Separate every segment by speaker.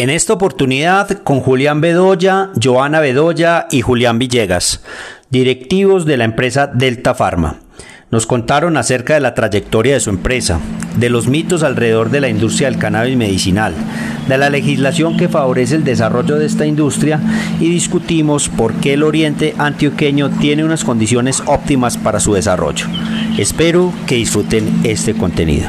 Speaker 1: En esta oportunidad con Julián Bedoya, Joana Bedoya y Julián Villegas, directivos de la empresa Delta Pharma. Nos contaron acerca de la trayectoria de su empresa, de los mitos alrededor de la industria del cannabis medicinal, de la legislación que favorece el desarrollo de esta industria y discutimos por qué el oriente antioqueño tiene unas condiciones óptimas para su desarrollo. Espero que disfruten este contenido.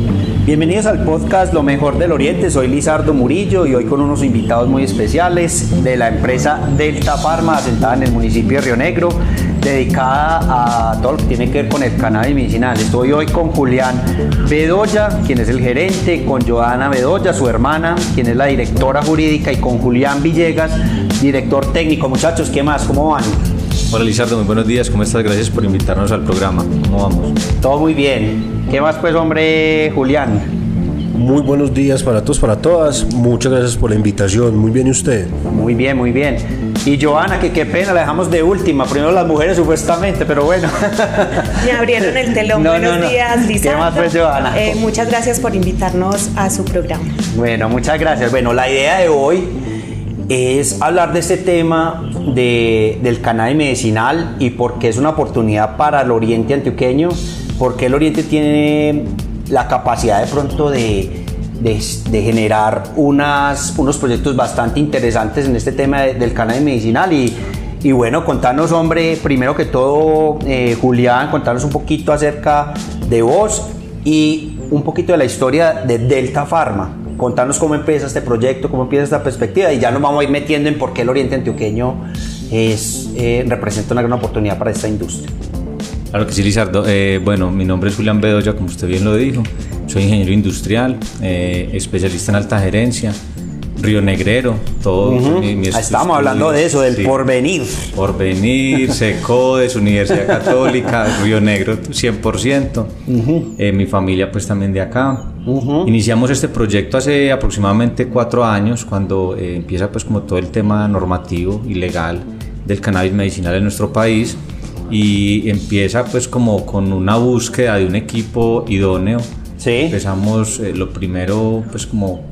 Speaker 1: Bienvenidos al podcast Lo mejor del Oriente, soy Lizardo Murillo y hoy con unos invitados muy especiales de la empresa Delta Pharma, asentada en el municipio de Río Negro, dedicada a todo lo que tiene que ver con el cannabis medicinal. Estoy hoy con Julián Bedoya, quien es el gerente, con Joana Bedoya, su hermana, quien es la directora jurídica, y con Julián Villegas, director técnico. Muchachos, ¿qué más? ¿Cómo van?
Speaker 2: Hola Lizardo, muy buenos días, ¿cómo estás? Gracias por invitarnos al programa. ¿Cómo vamos?
Speaker 1: Todo muy bien. ¿Qué más pues, hombre Julián?
Speaker 3: Muy buenos días para todos, para todas. Muchas gracias por la invitación. Muy bien, ¿y usted?
Speaker 1: Muy bien, muy bien. Y Joana, que qué pena, la dejamos de última. Primero las mujeres, supuestamente, pero bueno.
Speaker 4: Me abrieron el telón. buenos días, Lisa.
Speaker 1: ¿Qué más pues, Joana?
Speaker 4: Eh, muchas gracias por invitarnos a su programa.
Speaker 1: Bueno, muchas gracias. Bueno, la idea de hoy es hablar de este tema de, del cannabis medicinal y por qué es una oportunidad para el oriente antioqueño, porque el oriente tiene la capacidad de pronto de, de, generar unas, unos proyectos bastante interesantes en este tema del cannabis medicinal. Y, y bueno, contanos, hombre, primero que todo, eh, Julián, contanos un poquito acerca de vos y un poquito de la historia de Delta Pharma contarnos cómo empieza este proyecto, cómo empieza esta perspectiva y ya nos vamos a ir metiendo en por qué el Oriente Antioqueño es, eh, representa una gran oportunidad para esta industria.
Speaker 2: Claro que sí, Lizardo. Eh, bueno, mi nombre es Julián Bedoya, como usted bien lo dijo. Soy ingeniero industrial, eh, especialista en alta gerencia, Río Negrero, todo.
Speaker 1: Estamos hablando de eso, del porvenir.
Speaker 2: Porvenir, SECODES, Universidad Católica, Río Negro 100%. Eh, mi familia pues también de acá. Iniciamos este proyecto hace aproximadamente cuatro años, cuando eh, empieza pues como todo el tema normativo y legal del cannabis medicinal en nuestro país y empieza pues como con una búsqueda de un equipo idóneo.
Speaker 1: Sí.
Speaker 2: Empezamos eh, lo primero pues como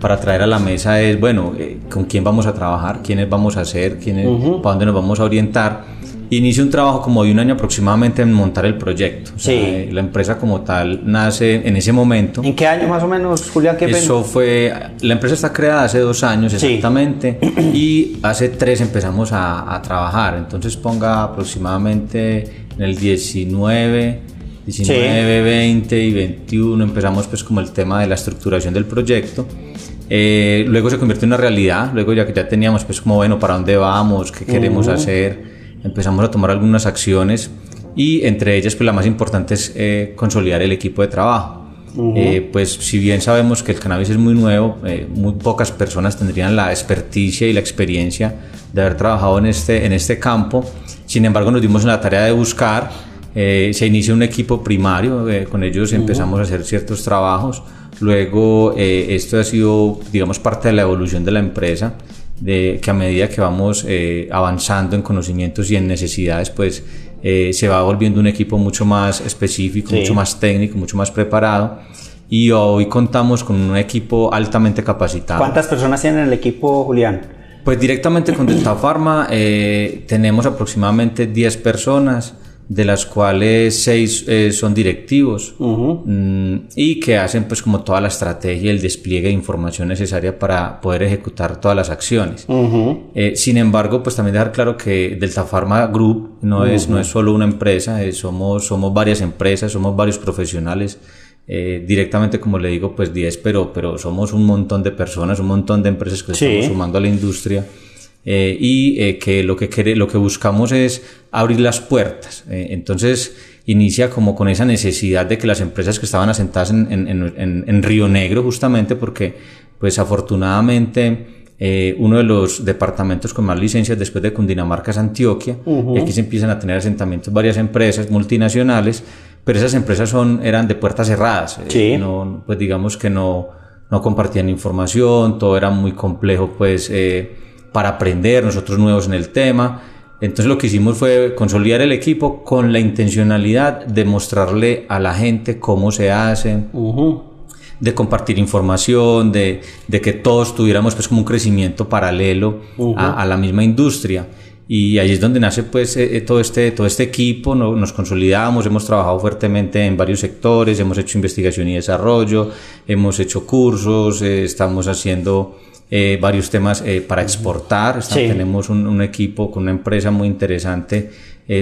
Speaker 2: para traer a la mesa es, bueno, eh, con quién vamos a trabajar, quiénes vamos a hacer, quiénes, para dónde nos vamos a orientar. Inicia un trabajo como de un año aproximadamente en montar el proyecto.
Speaker 1: sí.
Speaker 2: Eh, la empresa como tal nace en ese momento.
Speaker 1: ¿En qué año más o menos, Julián? ¿qué
Speaker 2: Eso fue, la empresa está creada hace dos años exactamente y hace tres empezamos a, a, trabajar. Entonces ponga aproximadamente en el 19, 19, 20 y 21 empezamos pues como el tema de la estructuración del proyecto eh, luego se convirtió en una realidad, luego ya que ya teníamos pues como bueno, ¿para dónde vamos? ¿Qué queremos hacer? Empezamos a tomar algunas acciones y entre ellas pues la más importante es eh, consolidar el equipo de trabajo. Eh, pues si bien sabemos que el cannabis es muy nuevo, muy pocas personas tendrían la experticia y la experiencia de haber trabajado en este, en este campo. Sin embargo, nos dimos en la tarea de buscar, se inicia un equipo primario, con ellos empezamos a hacer ciertos trabajos. Luego, eh, esto ha sido, digamos, parte de la evolución de la empresa, de que a medida que vamos eh, avanzando en conocimientos y en necesidades, pues eh, se va volviendo un equipo mucho más específico, mucho más técnico, mucho más preparado. Y hoy contamos con un equipo altamente capacitado.
Speaker 1: ¿Cuántas personas tienen en el equipo, Julián?
Speaker 2: Pues directamente con Delta Pharma tenemos aproximadamente 10 personas de las cuales seis eh, son directivos mm, y que hacen pues como toda la estrategia y el despliegue de información necesaria para poder ejecutar todas las acciones. Eh, sin embargo, pues también dejar claro que Delta Pharma Group no, es, no es solo una empresa, eh, somos, somos varias empresas, somos varios profesionales eh, directamente, como le digo, pues 10, pero, pero somos un montón de personas, un montón de empresas que estamos sumando a la industria. Eh, y eh, que, lo que lo que buscamos es abrir las puertas. entonces inicia como con esa necesidad de que las empresas que estaban asentadas en, en, en, en Río Negro justamente porque pues afortunadamente uno de los departamentos con más licencias después de Cundinamarca es Antioquia y aquí se empiezan a tener asentamientos varias empresas multinacionales pero esas empresas son, eran de puertas cerradas.
Speaker 1: Eh,
Speaker 2: no, pues digamos que no, no compartían información, todo era muy complejo pues eh, para aprender, nosotros nuevos en el tema. Entonces lo que hicimos fue consolidar el equipo con la intencionalidad de mostrarle a la gente cómo se hace, de compartir información, de, de, que todos tuviéramos pues como un crecimiento paralelo a, a, la misma industria y ahí es donde nace pues eh, eh, todo este todo este equipo nos consolidamos hemos trabajado fuertemente en varios sectores hemos hecho investigación y desarrollo hemos hecho cursos eh, estamos haciendo varios temas para exportar. Tenemos un, equipo con una empresa muy interesante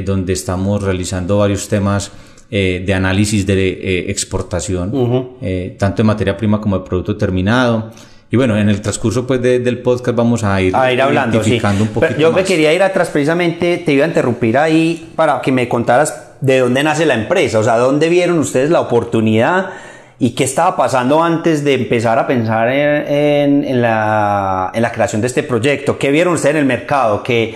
Speaker 2: donde estamos realizando varios temas de análisis de exportación tanto de materia prima como de producto terminado y bueno, en el transcurso pues del podcast vamos a ir,
Speaker 1: a ir hablando, sí. un poquito Yo me quería ir atrás precisamente, te iba a interrumpir ahí para que me contaras de dónde nace la empresa, o sea, dónde vieron ustedes la oportunidad y qué estaba pasando antes de empezar a pensar en, en, la, en la, creación de este proyecto, qué vieron ustedes en el mercado, qué,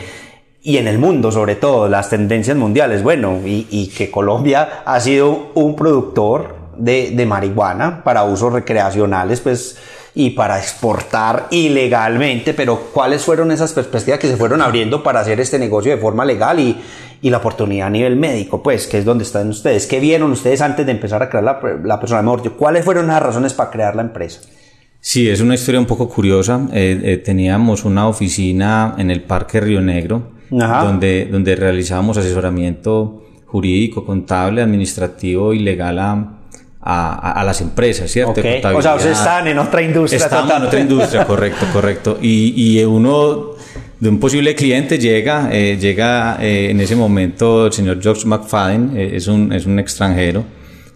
Speaker 1: y en el mundo sobre todo, las tendencias mundiales, bueno, y, y que Colombia ha sido un productor de, de marihuana para usos recreacionales, pues y para exportar ilegalmente, pero ¿cuáles fueron esas perspectivas que se fueron abriendo para hacer este negocio de forma legal y, y la oportunidad a nivel médico, pues, que es donde están ustedes? ¿Qué vieron ustedes antes de empezar a crear la, la persona? Mejor, ¿cuáles fueron las razones para crear la empresa?
Speaker 2: Sí, es una historia un poco curiosa. Eh, eh, teníamos una oficina en el Parque Río Negro, donde, donde realizábamos asesoramiento jurídico, contable, administrativo y legal a a, a, las empresas, ¿cierto?
Speaker 1: O sea, ustedes están en otra industria.
Speaker 2: Estamos en otra industria, correcto, correcto. Y, y, uno de un posible cliente llega, eh, llega eh, en ese momento el señor George McFadden, eh, es, un, es un extranjero.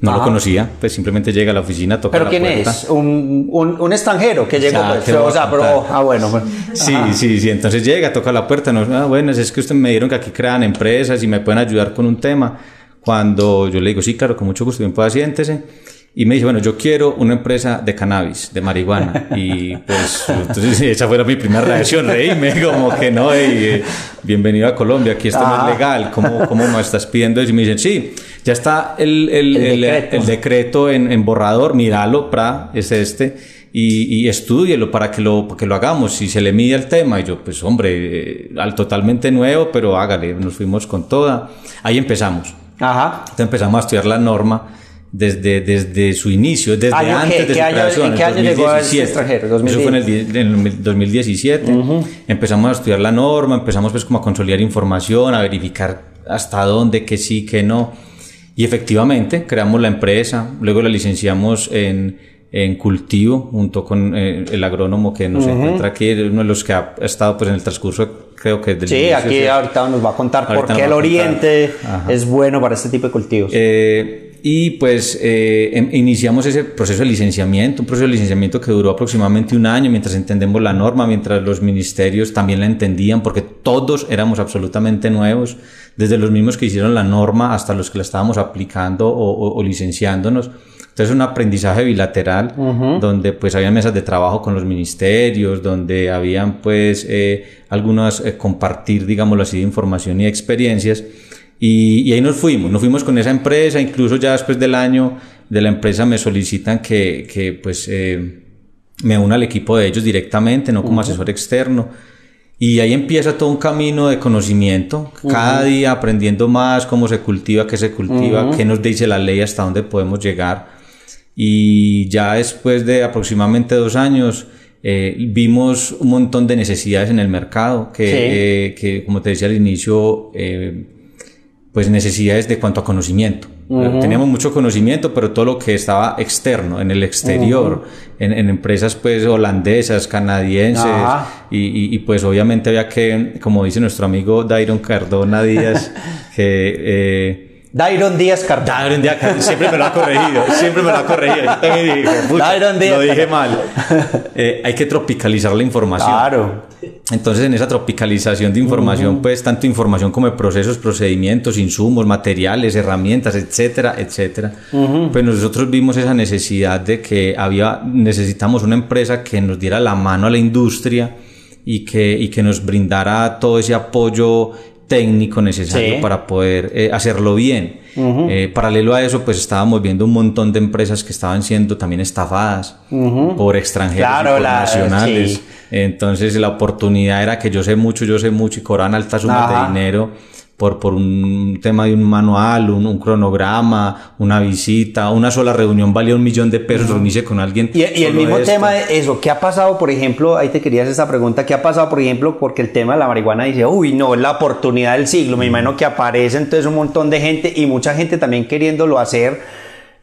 Speaker 2: No lo conocía, pues simplemente llega a la oficina, toca
Speaker 1: ¿Pero quién es? ¿Un, un, un, extranjero que llegó? Pues, o sea, pero, ah, bueno. Pues.
Speaker 2: Sí, sí, sí. Entonces llega, toca la puerta. No, ah, bueno, es que ustedes me dieron que aquí crean empresas y me pueden ayudar con un tema. Cuando yo le digo, sí, claro, con mucho gusto, bien pueda siéntese. Y me dice, bueno, yo quiero una empresa de cannabis, de marihuana. Y pues, entonces esa fue mi primera reacción, reíme, como que no, eh, bienvenido a Colombia, aquí esto no es ah. legal, ¿cómo, ¿cómo me estás pidiendo? Y me dicen, sí, ya está el, el, el, decreto. el decreto, en, en, borrador, míralo, pra, es este, y, y estudielo para que lo, para que lo hagamos, si se le mide el tema. Y yo, pues hombre, eh, al totalmente nuevo, pero hágale, nos fuimos con toda. Ahí empezamos.
Speaker 1: Ajá.
Speaker 2: Entonces empezamos a estudiar la norma desde, desde su inicio, desde antes de su creación.
Speaker 1: ¿En qué año llegó el extranjero?
Speaker 2: Eso fue en el, 2017. Empezamos a estudiar la norma, empezamos pues como a consolidar información, a verificar hasta dónde, que sí, que no. Y efectivamente creamos la empresa, luego la licenciamos en, en cultivo junto con eh, el agrónomo que nos encuentra aquí, uno de los que ha estado pues en el transcurso creo que
Speaker 1: del Sí, aquí ahorita nos va a contar por qué el oriente es bueno para este tipo de cultivos.
Speaker 2: Eh, y pues eh, em, iniciamos ese proceso de licenciamiento, un proceso de licenciamiento que duró aproximadamente un año mientras entendemos la norma, mientras los ministerios también la entendían, porque todos éramos absolutamente nuevos, desde los mismos que hicieron la norma hasta los que la estábamos aplicando o, licenciándonos. Entonces un aprendizaje bilateral donde pues había mesas de trabajo con los ministerios, donde habían pues eh, algunas eh, compartir, digámoslo así, de información y experiencias. Y, ahí nos fuimos, nos fuimos con esa empresa, incluso ya después del año de la empresa me solicitan que, que pues eh, me una al equipo de ellos directamente, no como asesor externo. Y ahí empieza todo un camino de conocimiento, cada día aprendiendo más cómo se cultiva, qué se cultiva, qué nos dice la ley, hasta dónde podemos llegar. Y ya después de aproximadamente dos años, eh, vimos un montón de necesidades en el mercado que, eh, que como te decía al inicio, eh, pues necesidades de cuanto a conocimiento. Teníamos mucho conocimiento, pero todo lo que estaba externo, en el exterior, en, empresas pues holandesas, canadienses, y, pues obviamente había que, como dice nuestro amigo Dairon Cardona Díaz, que eh,
Speaker 1: Dairon Díaz Carvajal.
Speaker 2: Dairon Díaz Carvajal, siempre me lo ha corregido, siempre me lo ha corregido. Yo también dije, Dairon Díaz lo dije mal. Eh, hay que tropicalizar la información.
Speaker 1: Claro.
Speaker 2: Entonces, en esa tropicalización de información, pues tanto información como de procesos, procedimientos, insumos, materiales, herramientas, etcétera, etcétera. Pues nosotros vimos esa necesidad de que había, necesitamos una empresa que nos diera la mano a la industria y que, y que nos brindara todo ese apoyo técnico necesario para poder eh, hacerlo bien. Eh, paralelo a eso, pues estábamos viendo un montón de empresas que estaban siendo también estafadas por extranjeros y por nacionales. Entonces la oportunidad era que yo sé mucho, yo sé mucho y cobran altas sumas de dinero por, por un tema de un manual, un, cronograma, una visita, una sola reunión valía un millón de pesos, reunirse con alguien.
Speaker 1: Y, el mismo tema de eso, ¿qué ha pasado, por ejemplo, ahí te quería hacer esa pregunta, ¿qué ha pasado, por ejemplo, porque el tema de la marihuana dice, uy, no, es la oportunidad del siglo, me imagino que aparece entonces un montón de gente y mucha gente también queriéndolo hacer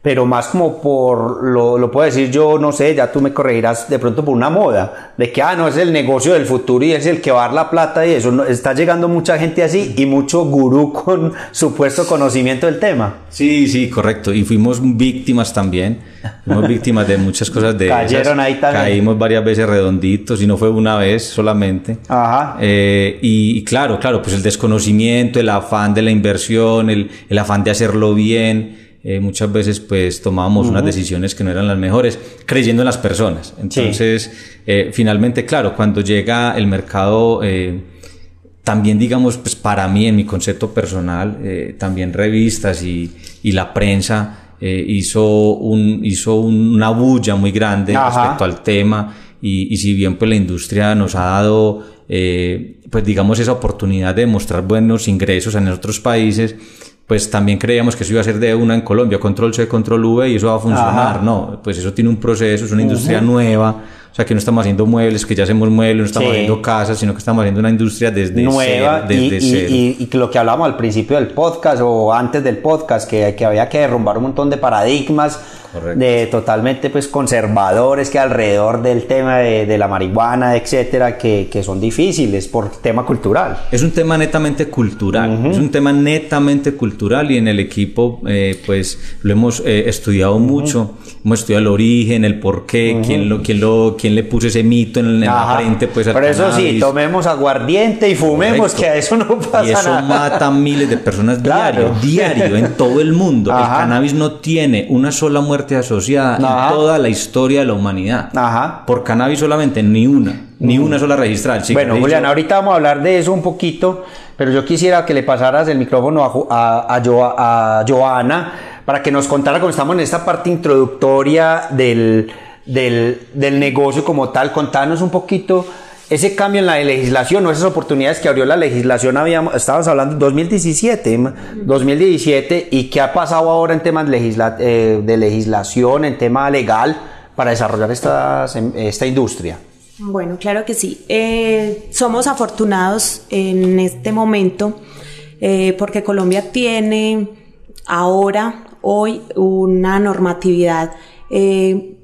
Speaker 1: pero más como por, lo, lo puedo decir yo, no sé, ya tú me corregirás de pronto por una moda, de que, ah, no, es el negocio del futuro y es el que va a dar la plata y eso, está llegando mucha gente así y mucho gurú con supuesto conocimiento del tema.
Speaker 2: Sí, sí, correcto, y fuimos víctimas también, fuimos víctimas de muchas cosas de
Speaker 1: Cayeron ahí también.
Speaker 2: Caímos varias veces redonditos y no fue una vez solamente.
Speaker 1: Ajá.
Speaker 2: Eh, y, claro, claro, pues el desconocimiento, el afán de la inversión, el, el afán de hacerlo bien, eh, muchas veces pues tomábamos unas decisiones que no eran las mejores, creyendo en las personas. Entonces, eh, finalmente, claro, cuando llega el mercado, eh, también digamos, pues para mí, en mi concepto personal, también revistas y, y la prensa hizo, un, hizo una bulla muy grande respecto al tema y, y, si bien pues la industria nos ha dado, pues digamos, esa oportunidad de mostrar buenos ingresos en otros países, pues también creíamos que eso iba a ser de una en Colombia, control C, control V y eso va a funcionar. No, pues eso tiene un proceso, es una industria nueva. O sea, que no estamos haciendo muebles, que ya hacemos muebles, no estamos haciendo casas, sino que estamos haciendo una industria desde
Speaker 1: Nueva desde y, Y, lo que hablábamos al principio del podcast o antes del podcast, que, que había que derrumbar un montón de paradigmas de totalmente pues conservadores que alrededor del tema de, la marihuana, etcétera, que, que, son difíciles por tema cultural.
Speaker 2: Es un tema netamente cultural, es un tema netamente cultural y en el equipo eh, pues lo hemos eh, estudiado mucho, hemos estudiado el origen, el por qué, quién, lo, quién, lo, quién le puso ese mito en, la frente. Pues,
Speaker 1: Por eso sí, tomemos aguardiente y fumemos, que a eso no pasa nada.
Speaker 2: Y eso mata miles de personas diario, diario, en todo el mundo. El cannabis no tiene una sola muerte asociada en toda la historia de la humanidad.
Speaker 1: Ajá.
Speaker 2: Por cannabis solamente, ni una, ni una sola registrada.
Speaker 1: bueno, Julián, ahorita vamos a hablar de eso un poquito, pero yo quisiera que le pasaras el micrófono a, a, Joana para que nos contara cómo estamos en esta parte introductoria del, del, del negocio como tal. Contanos un poquito ese cambio en la legislación o esas oportunidades que abrió la legislación, habíamos, estabas hablando 2017, 2017, y qué ha pasado ahora en temas eh, de legislación, en tema legal, para desarrollar esta, esta industria.
Speaker 4: Bueno, claro que sí. Eh, somos afortunados en este momento eh, porque Colombia tiene ahora, hoy, una normatividad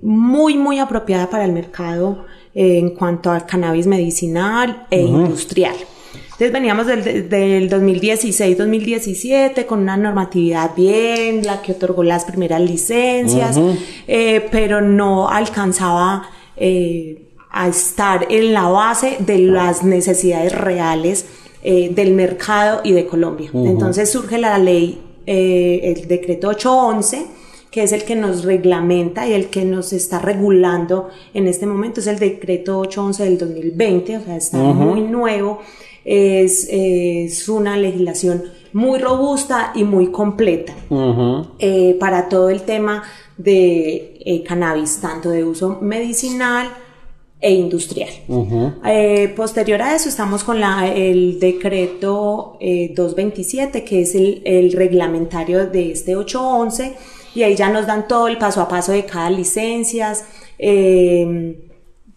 Speaker 4: muy, muy apropiada para el mercado en cuanto al cannabis medicinal e industrial. Entonces veníamos del, del 2016-2017 con una normatividad bien, la que otorgó las primeras licencias, eh, pero no alcanzaba eh, a estar en la base de las necesidades reales eh, del mercado y de Colombia. Entonces surge la ley, el decreto 811, que es el que nos reglamenta y el que nos está regulando en este momento, es el decreto 811 del 2020, o sea, está muy nuevo, es, es, una legislación muy robusta y muy completa eh, para todo el tema de eh, cannabis, tanto de uso medicinal, e industrial. Eh, posterior a eso estamos con la, el decreto 227, que es el, el, reglamentario de este 811, y ahí ya nos dan todo el paso a paso de cada licencias, em,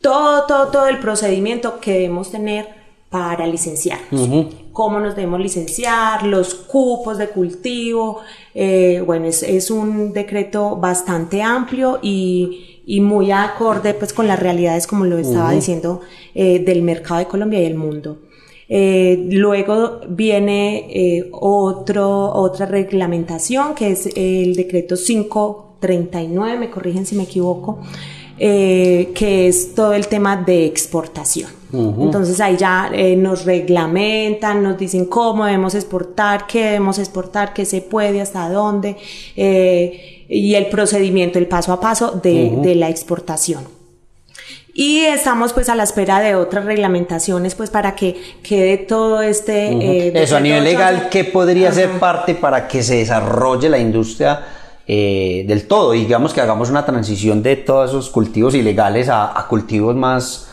Speaker 4: todo, todo, todo el procedimiento que debemos tener para licenciarnos. Cómo nos debemos licenciar, los cupos de cultivo. Eh, bueno, es, es, un decreto bastante amplio y, y, muy acorde pues, con las realidades, como lo estaba diciendo, eh, del mercado de Colombia y el mundo. Eh, luego viene eh, otro, otra reglamentación que es el decreto 539, me corrigen si me equivoco, eh, que es todo el tema de exportación. Entonces ahí ya nos reglamentan, nos dicen cómo debemos exportar, qué debemos exportar, qué se puede, hasta dónde, y el procedimiento, el paso a paso de, de la exportación. Y estamos pues a la espera de otras reglamentaciones pues para que quede todo este...
Speaker 1: Eh, Eso a nivel legal, ¿qué podría ser parte para que se desarrolle la industria eh, del todo? Digamos que hagamos una transición de todos esos cultivos ilegales a, cultivos más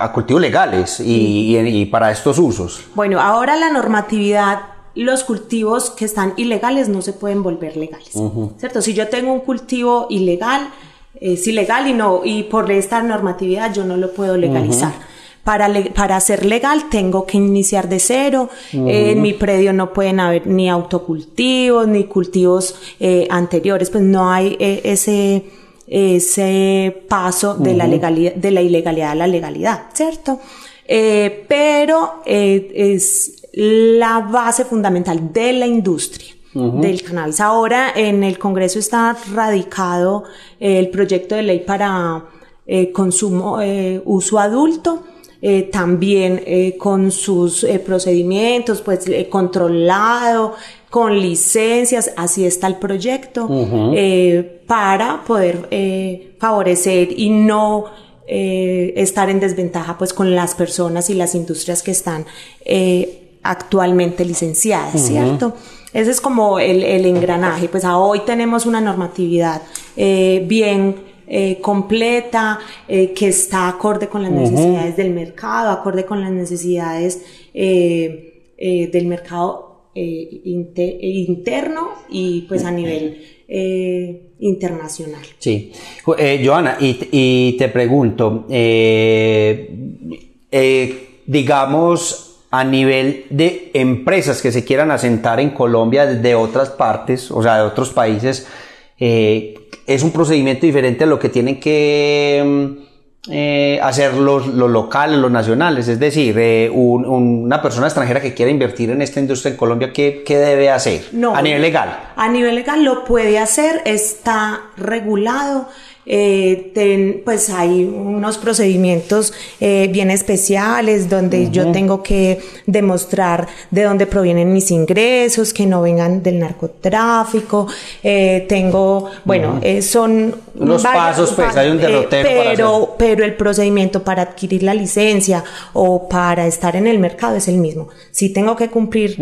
Speaker 1: a cultivos legales y, y, para estos usos.
Speaker 4: Bueno, ahora la normatividad, los cultivos que están ilegales no se pueden volver legales, ¿cierto? Si yo tengo un cultivo ilegal, es ilegal y no y por esta normatividad yo no lo puedo legalizar. Para, para ser legal tengo que iniciar de cero. en mi predio no pueden haber ni autocultivos ni cultivos eh, anteriores. Pues no hay eh, ese, ese paso de, la legalidad, de la ilegalidad a la legalidad, ¿cierto? Eh, pero es la base fundamental de la industria del cannabis. Ahora en el Congreso está radicado eh, el proyecto de ley para eh, consumo, eh, uso adulto. también con sus procedimientos, pues controlado, con licencias, así está el proyecto, para poder favorecer y no estar en desventaja pues con las personas y las industrias que están actualmente licenciadas, ¿cierto? Ese es como el, engranaje. Pues hoy tenemos una normatividad eh, bien eh, completa, eh, que está acorde con las necesidades del mercado, acorde con las necesidades del mercado interno y pues a nivel internacional.
Speaker 1: Sí. Joana, y, te pregunto, digamos, a nivel de empresas que se quieran asentar en Colombia de otras partes, o sea, de otros países, eh, es un procedimiento diferente a lo que tienen que mm, eh, hacer los, locales, los nacionales. Es decir, eh, una persona extranjera que quiera invertir en esta industria en Colombia, ¿qué, qué debe hacer a nivel legal?
Speaker 4: A nivel legal lo puede hacer, está regulado eh, pues hay unos procedimientos eh, bien especiales donde yo tengo que demostrar de dónde provienen mis ingresos, que no vengan del narcotráfico. Eh, tengo, bueno, eh, son
Speaker 1: unos pasos, pues hay un derrotero.
Speaker 4: pero, pero el procedimiento para adquirir la licencia o para estar en el mercado es el mismo. Si tengo que cumplir,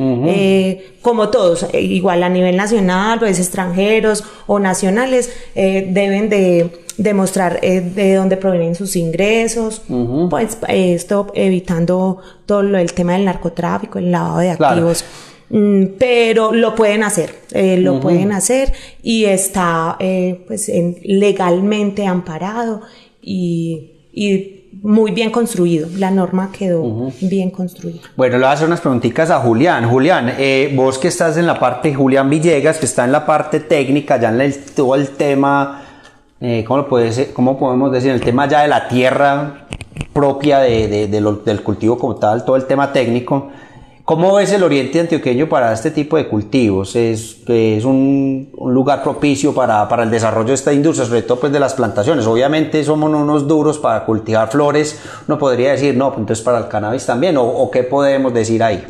Speaker 4: como todos, igual a nivel nacional, pues extranjeros o nacionales, deben de demostrar eh, de dónde provienen sus ingresos, pues esto evitando todo el tema del narcotráfico, el lavado de activos. Mm, pero lo pueden hacer, eh, lo pueden hacer y está eh, pues legalmente amparado y, muy bien construido. La norma quedó bien construida.
Speaker 1: Bueno, le voy a hacer unas preguntitas a Julián. Julián, vos que estás en la parte, Julián Villegas, que está en la parte técnica, ya en el, todo el tema eh, ¿cómo, puede ¿cómo podemos decir? El tema ya de la tierra propia de, del cultivo como tal, todo el tema técnico. ¿Cómo ves el oriente antioqueño para este tipo de cultivos? ¿Es, es un, lugar propicio para, para, el desarrollo de esta industria, sobre todo pues de las plantaciones? Obviamente somos unos duros para cultivar flores, uno podría decir, no, pues entonces para el cannabis también, ¿o, qué podemos decir ahí?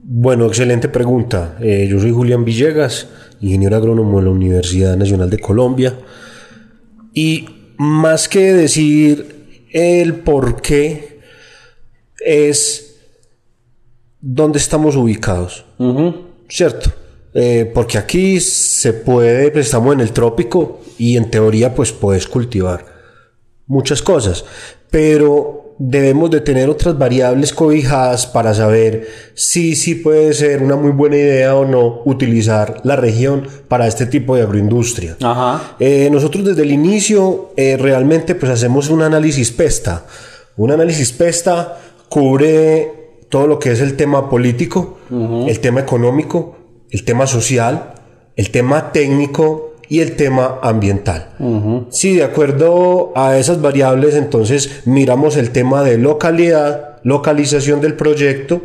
Speaker 3: Bueno, excelente pregunta. Eh, yo soy Julián Villegas, ingeniero agrónomo de la Universidad Nacional de Colombia. Y más que decir el por qué, es dónde estamos ubicados. ¿Cierto? Eh, porque aquí se puede, pues estamos en el trópico y en teoría pues puedes cultivar muchas cosas. Pero debemos de tener otras variables cobijadas para saber si sí puede ser una muy buena idea o no utilizar la región para este tipo de agroindustria. Eh, nosotros desde el inicio eh, realmente pues hacemos un análisis PESTA. Un análisis PESTA cubre todo lo que es el tema político, el tema económico, el tema social, el tema técnico y el tema ambiental. Si de acuerdo a esas variables, entonces miramos el tema de localidad localización del proyecto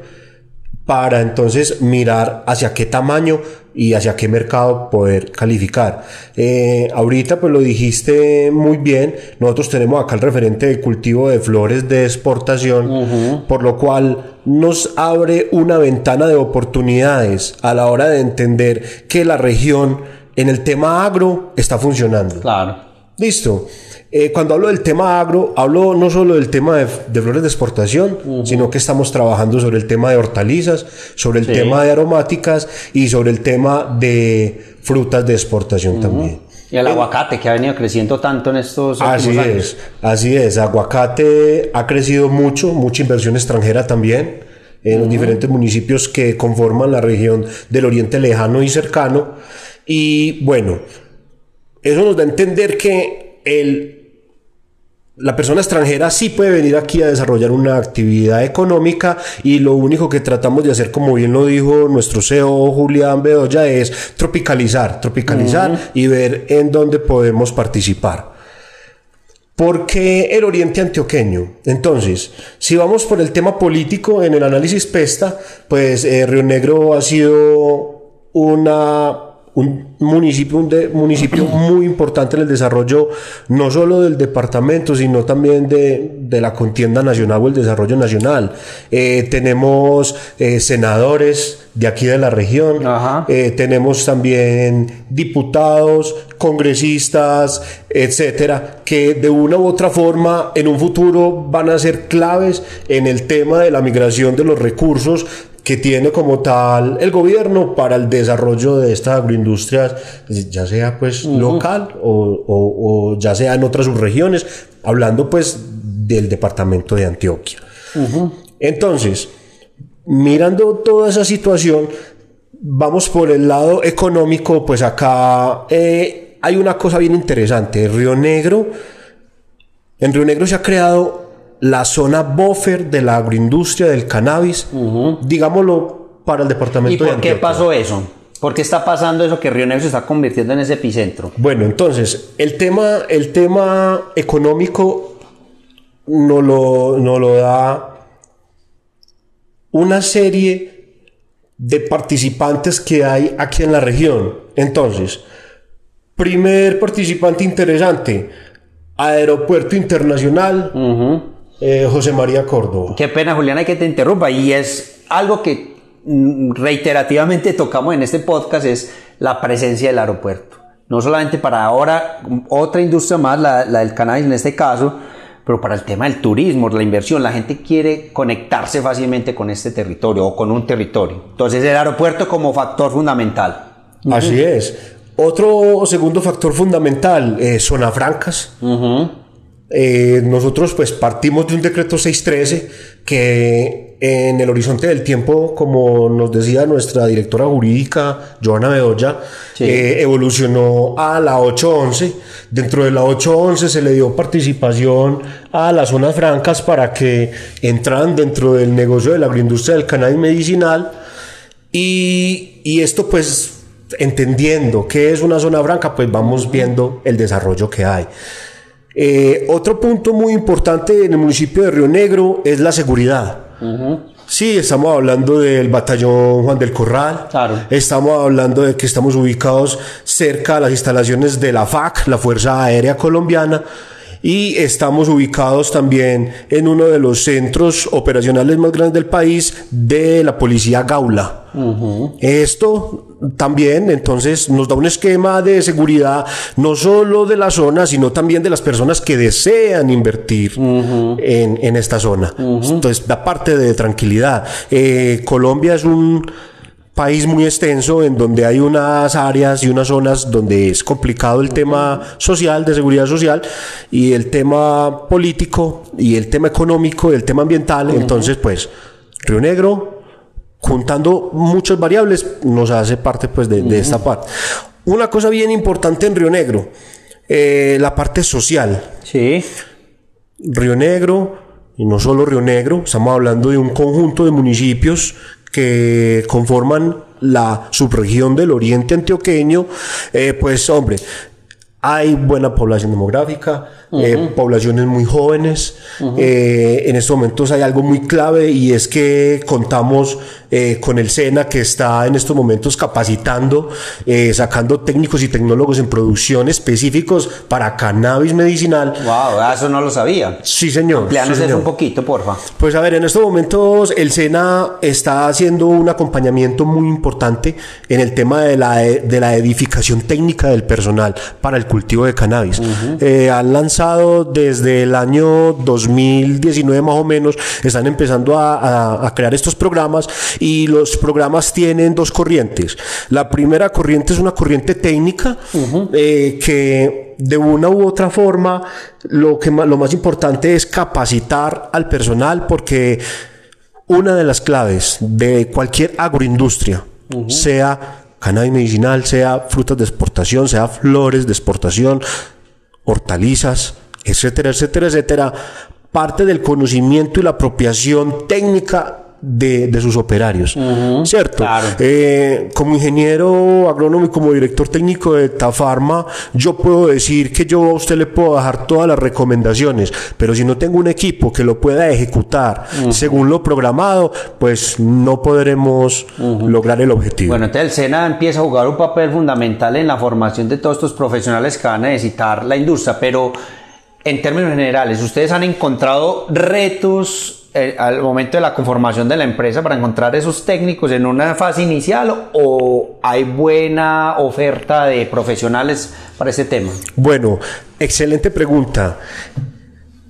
Speaker 3: para entonces mirar hacia qué tamaño y hacia qué mercado poder calificar. Eh, ahorita pues lo dijiste muy bien, nosotros tenemos acá el referente de cultivo de flores de exportación, por lo cual nos abre una ventana de oportunidades a la hora de entender que la región en el tema agro está funcionando.
Speaker 1: Claro.
Speaker 3: Listo. Eh, cuando hablo del tema agro, hablo no solo del tema de, flores de exportación, sino que estamos trabajando sobre el tema de hortalizas, sobre el tema de aromáticas y sobre el tema de frutas de exportación también.
Speaker 1: Y el aguacate que ha venido creciendo tanto en estos
Speaker 3: así
Speaker 1: años.
Speaker 3: es, así es. Aguacate ha crecido mucho, mucha inversión extranjera también en los diferentes municipios que conforman la región del Oriente Lejano y cercano. Y bueno, eso nos da a entender que el la persona extranjera sí puede venir aquí a desarrollar una actividad económica y lo único que tratamos de hacer, como bien lo dijo nuestro CEO Julián Bedoya, es tropicalizar, tropicalizar y ver en dónde podemos participar. ¿Por qué el Oriente Antioqueño? Entonces, si vamos por el tema político en el análisis PESTA, pues eh, Río Negro ha sido una un municipio, un municipio muy importante en el desarrollo no solo del departamento, sino también de, la contienda nacional o el desarrollo nacional. Eh, tenemos eh, senadores de aquí de la región, eh, tenemos también diputados, congresistas, etcétera, que de una u otra forma en un futuro van a ser claves en el tema de la migración de los recursos que tiene como tal el gobierno para el desarrollo de estas agroindustrias, ya sea pues local o, ya sea en otras subregiones, hablando pues del departamento de Antioquia. Entonces, mirando toda esa situación, vamos por el lado económico, pues acá eh, hay una cosa bien interesante. Río Negro, en Río Negro se ha creado la zona buffer de la agroindustria del cannabis, digámoslo, para el departamento
Speaker 1: ¿Y por qué pasó eso? ¿Por qué está pasando eso que Río Negro se está convirtiendo en ese epicentro?
Speaker 3: Bueno, entonces, el tema, el tema económico no lo, no lo da una serie de participantes que hay aquí en la región. Entonces, primer participante interesante, Aeropuerto Internacional. Eh, José María Córdoba.
Speaker 1: Qué pena, Juliana, que te interrumpa. Y es algo que mm, reiterativamente tocamos en este podcast, es la presencia del aeropuerto. No solamente para ahora otra industria más, la, del cannabis en este caso, pero para el tema del turismo, la inversión. La gente quiere conectarse fácilmente con este territorio o con un territorio. Entonces el aeropuerto como factor fundamental.
Speaker 3: Así es. Otro segundo factor fundamental, eh, zona francas. Eh, nosotros pues partimos de un decreto 613 que en el horizonte del tiempo, como nos decía nuestra directora jurídica, Joana Bedoya, eh, evolucionó a la 811. Dentro de la 811 se le dio participación a las zonas francas para que entraran dentro del negocio de la agroindustria del cannabis medicinal. Y, y esto pues entendiendo qué es una zona franca, pues vamos viendo el desarrollo que hay. Eh, otro punto muy importante en el municipio de Río Negro es la seguridad. Sí, estamos hablando del batallón Juan del Corral. Estamos hablando de que estamos ubicados cerca de las instalaciones de la FAC, la Fuerza Aérea Colombiana y estamos ubicados también en uno de los centros operacionales más grandes del país de la policía Gaula. Esto también entonces nos da un esquema de seguridad no solo de la zona, sino también de las personas que desean invertir en, esta zona. Entonces da parte de tranquilidad. Eh, Colombia es un país muy extenso en donde hay unas áreas y unas zonas donde es complicado el tema social, de seguridad social, y el tema político, y el tema económico, y el tema ambiental. Entonces, pues, Río Negro, juntando muchas variables, nos hace parte pues de, esta parte. Una cosa bien importante en Río Negro, eh, la parte social.
Speaker 1: Sí.
Speaker 3: Río Negro, y no solo Río Negro, estamos hablando de un conjunto de municipios que conforman la subregión del oriente antioqueño, eh, pues hombre, hay buena población demográfica, eh, poblaciones muy jóvenes. Eh, en estos momentos hay algo muy clave y es que contamos eh, con el SENA que está en estos momentos capacitando, sacando técnicos y tecnólogos en producción específicos para cannabis medicinal.
Speaker 1: Wow, eso no lo sabía.
Speaker 3: Sí, señor.
Speaker 1: Amplianos
Speaker 3: sí,
Speaker 1: un poquito, porfa.
Speaker 3: Pues a ver, en estos momentos el SENA está haciendo un acompañamiento muy importante en el tema de la, de la edificación técnica del personal para el cultivo de cannabis. han lanzado desde el año 2019 más o menos, están empezando a, crear estos programas y los programas tienen dos corrientes. La primera corriente es una corriente técnica eh, que de una u otra forma lo, que lo más importante es capacitar al personal porque una de las claves de cualquier agroindustria, sea cannabis medicinal, sea frutas de exportación, sea flores de exportación, hortalizas, etcétera, etcétera, etcétera, parte del conocimiento y la apropiación técnica de, sus operarios, ¿cierto? Eh, como ingeniero agrónomo y como director técnico de Tafarma, yo puedo decir que yo a usted le puedo dejar todas las recomendaciones, pero si no tengo un equipo que lo pueda ejecutar según lo programado, pues no podremos lograr el objetivo.
Speaker 1: Bueno, entonces el SENA empieza a jugar un papel fundamental en la formación de todos estos profesionales que van a necesitar la industria, pero en términos generales, ¿ustedes han encontrado retos eh, al momento de la conformación de la empresa para encontrar esos técnicos en una fase inicial o hay buena oferta de profesionales para ese tema?
Speaker 3: Bueno, excelente pregunta.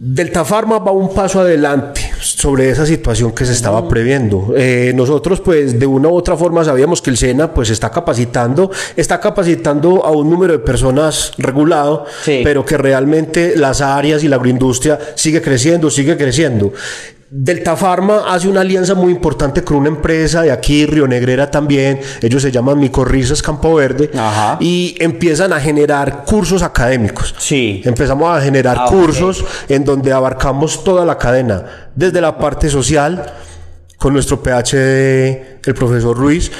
Speaker 3: Delta Pharma va un paso adelante sobre esa situación que se estaba previendo. Eh, nosotros, pues, de una u otra forma sabíamos que el SENA, pues, está capacitando, está capacitando a un número de personas regulado, pero que realmente las áreas y la agroindustria sigue creciendo, sigue creciendo. Delta Pharma hace una alianza muy importante con una empresa de aquí, Río Negrera también, ellos se llaman Micorrizas Campo Verde, y empiezan a generar cursos académicos.
Speaker 1: Sí.
Speaker 3: Empezamos a generar ah, cursos en donde abarcamos toda la cadena, desde la parte social, con nuestro PhD, el profesor Ruiz,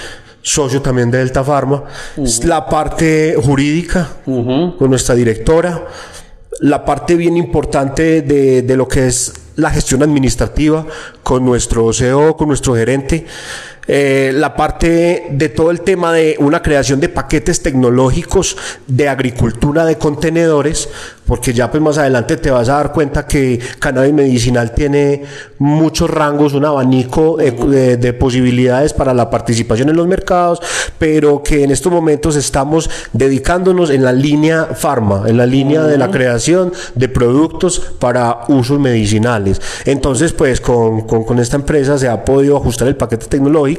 Speaker 3: socio también de Delta Pharma, la parte jurídica, con nuestra directora, la parte bien importante de, de lo que es la gestión administrativa con nuestro CEO, con nuestro gerente, eh, la parte de todo el tema de una creación de paquetes tecnológicos de agricultura de contenedores, porque ya pues más adelante te vas a dar cuenta que cannabis medicinal tiene muchos rangos, un abanico de, posibilidades para la participación en los mercados, pero que en estos momentos estamos dedicándonos en la línea farma, en la línea de la creación de productos para usos medicinales. Entonces, pues con, con, esta empresa se ha podido ajustar el paquete tecnológico.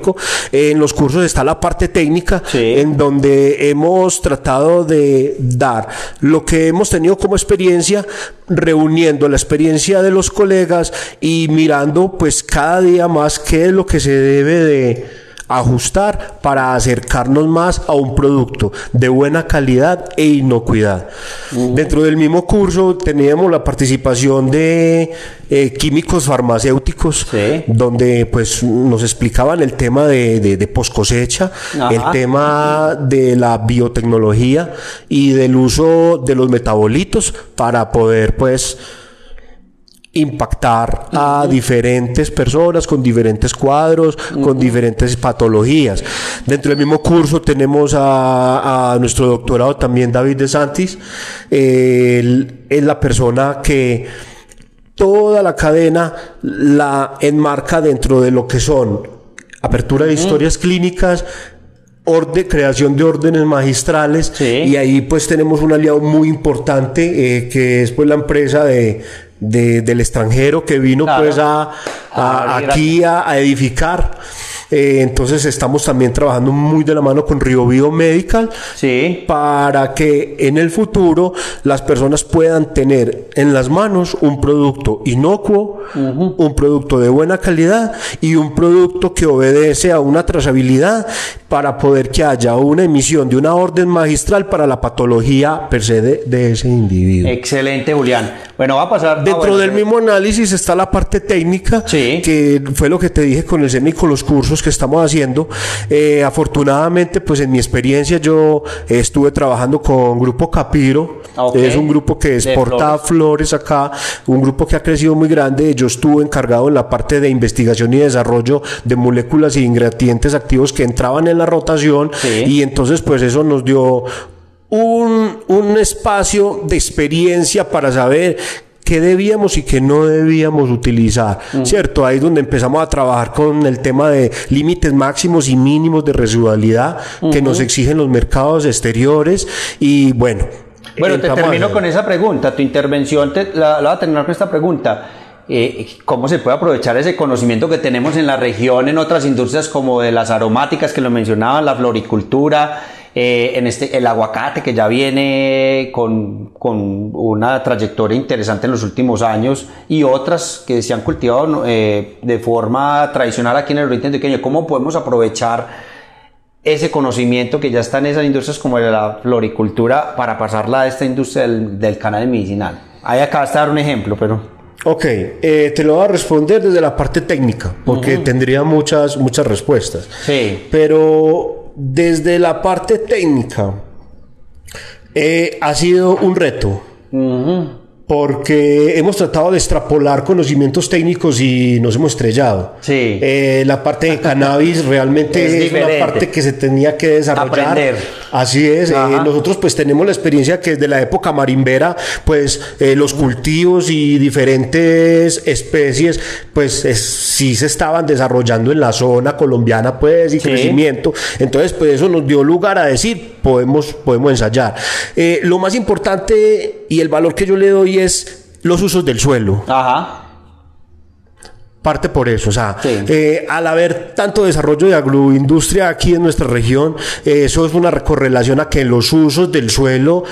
Speaker 3: En los cursos está la parte técnica, en donde hemos tratado de dar lo que hemos tenido como experiencia, reuniendo la experiencia de los colegas y mirando pues cada día más qué es lo que se debe de ajustar para acercarnos más a un producto de buena calidad e inocuidad. Dentro del mismo curso teníamos la participación de eh, químicos farmacéuticos, donde pues nos explicaban el tema de, de, de post cosecha, el tema de la biotecnología y del uso de los metabolitos para poder pues impactar a diferentes personas con diferentes cuadros, con diferentes patologías. Dentro del mismo curso tenemos a, nuestro doctorado también David de Santis. Él es la persona que toda la cadena la enmarca dentro de lo que son apertura de historias clínicas, creación de órdenes magistrales y ahí pues tenemos un aliado muy importante eh, que es pues la empresa de del extranjero que vino pues a, aquí a, edificar. Eh, entonces estamos también trabajando muy de la mano con Río Bio Medical para que en el futuro las personas puedan tener en las manos un producto inocuo, un producto de buena calidad y un producto que obedece a una trazabilidad para poder que haya una emisión de una orden magistral para la patología per se de ese individuo.
Speaker 1: Excelente, Julián. Bueno, va a pasar.
Speaker 3: Dentro
Speaker 1: ah, bueno,
Speaker 3: del mismo análisis está la parte técnica,
Speaker 1: Sí.
Speaker 3: que fue lo que te dije con el CENI con los cursos que estamos haciendo. Eh, afortunadamente, pues en mi experiencia yo estuve trabajando con Grupo Capiro,
Speaker 1: Ah, ok.
Speaker 3: es un grupo que exporta flores. acá, un grupo que ha crecido muy grande. Yo estuve encargado en la parte de investigación y desarrollo de moléculas y ingredientes activos que entraban en la rotación
Speaker 1: Sí.
Speaker 3: y entonces pues eso nos dio un, un espacio de experiencia para saber qué debíamos y qué no debíamos utilizar, ¿cierto? Ahí es donde empezamos a trabajar con el tema de límites máximos y mínimos de residualidad que nos exigen los mercados exteriores y bueno.
Speaker 1: Bueno, te termino con esa pregunta. Tu intervención te, la, la voy a terminar con esta pregunta. Eh, ¿Cómo se puede aprovechar ese conocimiento que tenemos en la región, en otras industrias como de las aromáticas que lo mencionaban, la floricultura, eh, en este, el aguacate que ya viene con, con una trayectoria interesante en los últimos años y otras que se han cultivado eh, de forma tradicional aquí en el Oriente Antioqueño? ¿Cómo podemos aprovechar ese conocimiento que ya está en esas industrias como la floricultura para pasarla a esta industria del, del cannabis medicinal. Ahí acabas de dar un ejemplo, pero...
Speaker 3: Ok, eh, te lo voy a responder desde la parte técnica, porque tendría muchas, muchas respuestas.
Speaker 1: Sí.
Speaker 3: Pero desde la parte técnica, eh, ha sido un reto. Porque hemos tratado de extrapolar conocimientos técnicos y nos hemos estrellado.
Speaker 1: Sí.
Speaker 3: Eh, la parte de cannabis realmente
Speaker 1: Es
Speaker 3: es, una parte que se tenía que desarrollar.
Speaker 1: Aprender.
Speaker 3: Así es. eh, nosotros pues tenemos la experiencia que desde la época marimbera, pues eh, los cultivos y diferentes especies, pues es- sí se estaban desarrollando en la zona colombiana, pues, y
Speaker 1: Sí.
Speaker 3: crecimiento. Entonces, pues eso nos dio lugar a decir, podemos, podemos ensayar. Lo más importante y el valor que yo le doy es los usos del suelo. Parte por eso, o sea,
Speaker 1: Sí.
Speaker 3: eh, al haber tanto desarrollo de agroindustria aquí en nuestra región, eh, eso es una correlación a que los usos del suelo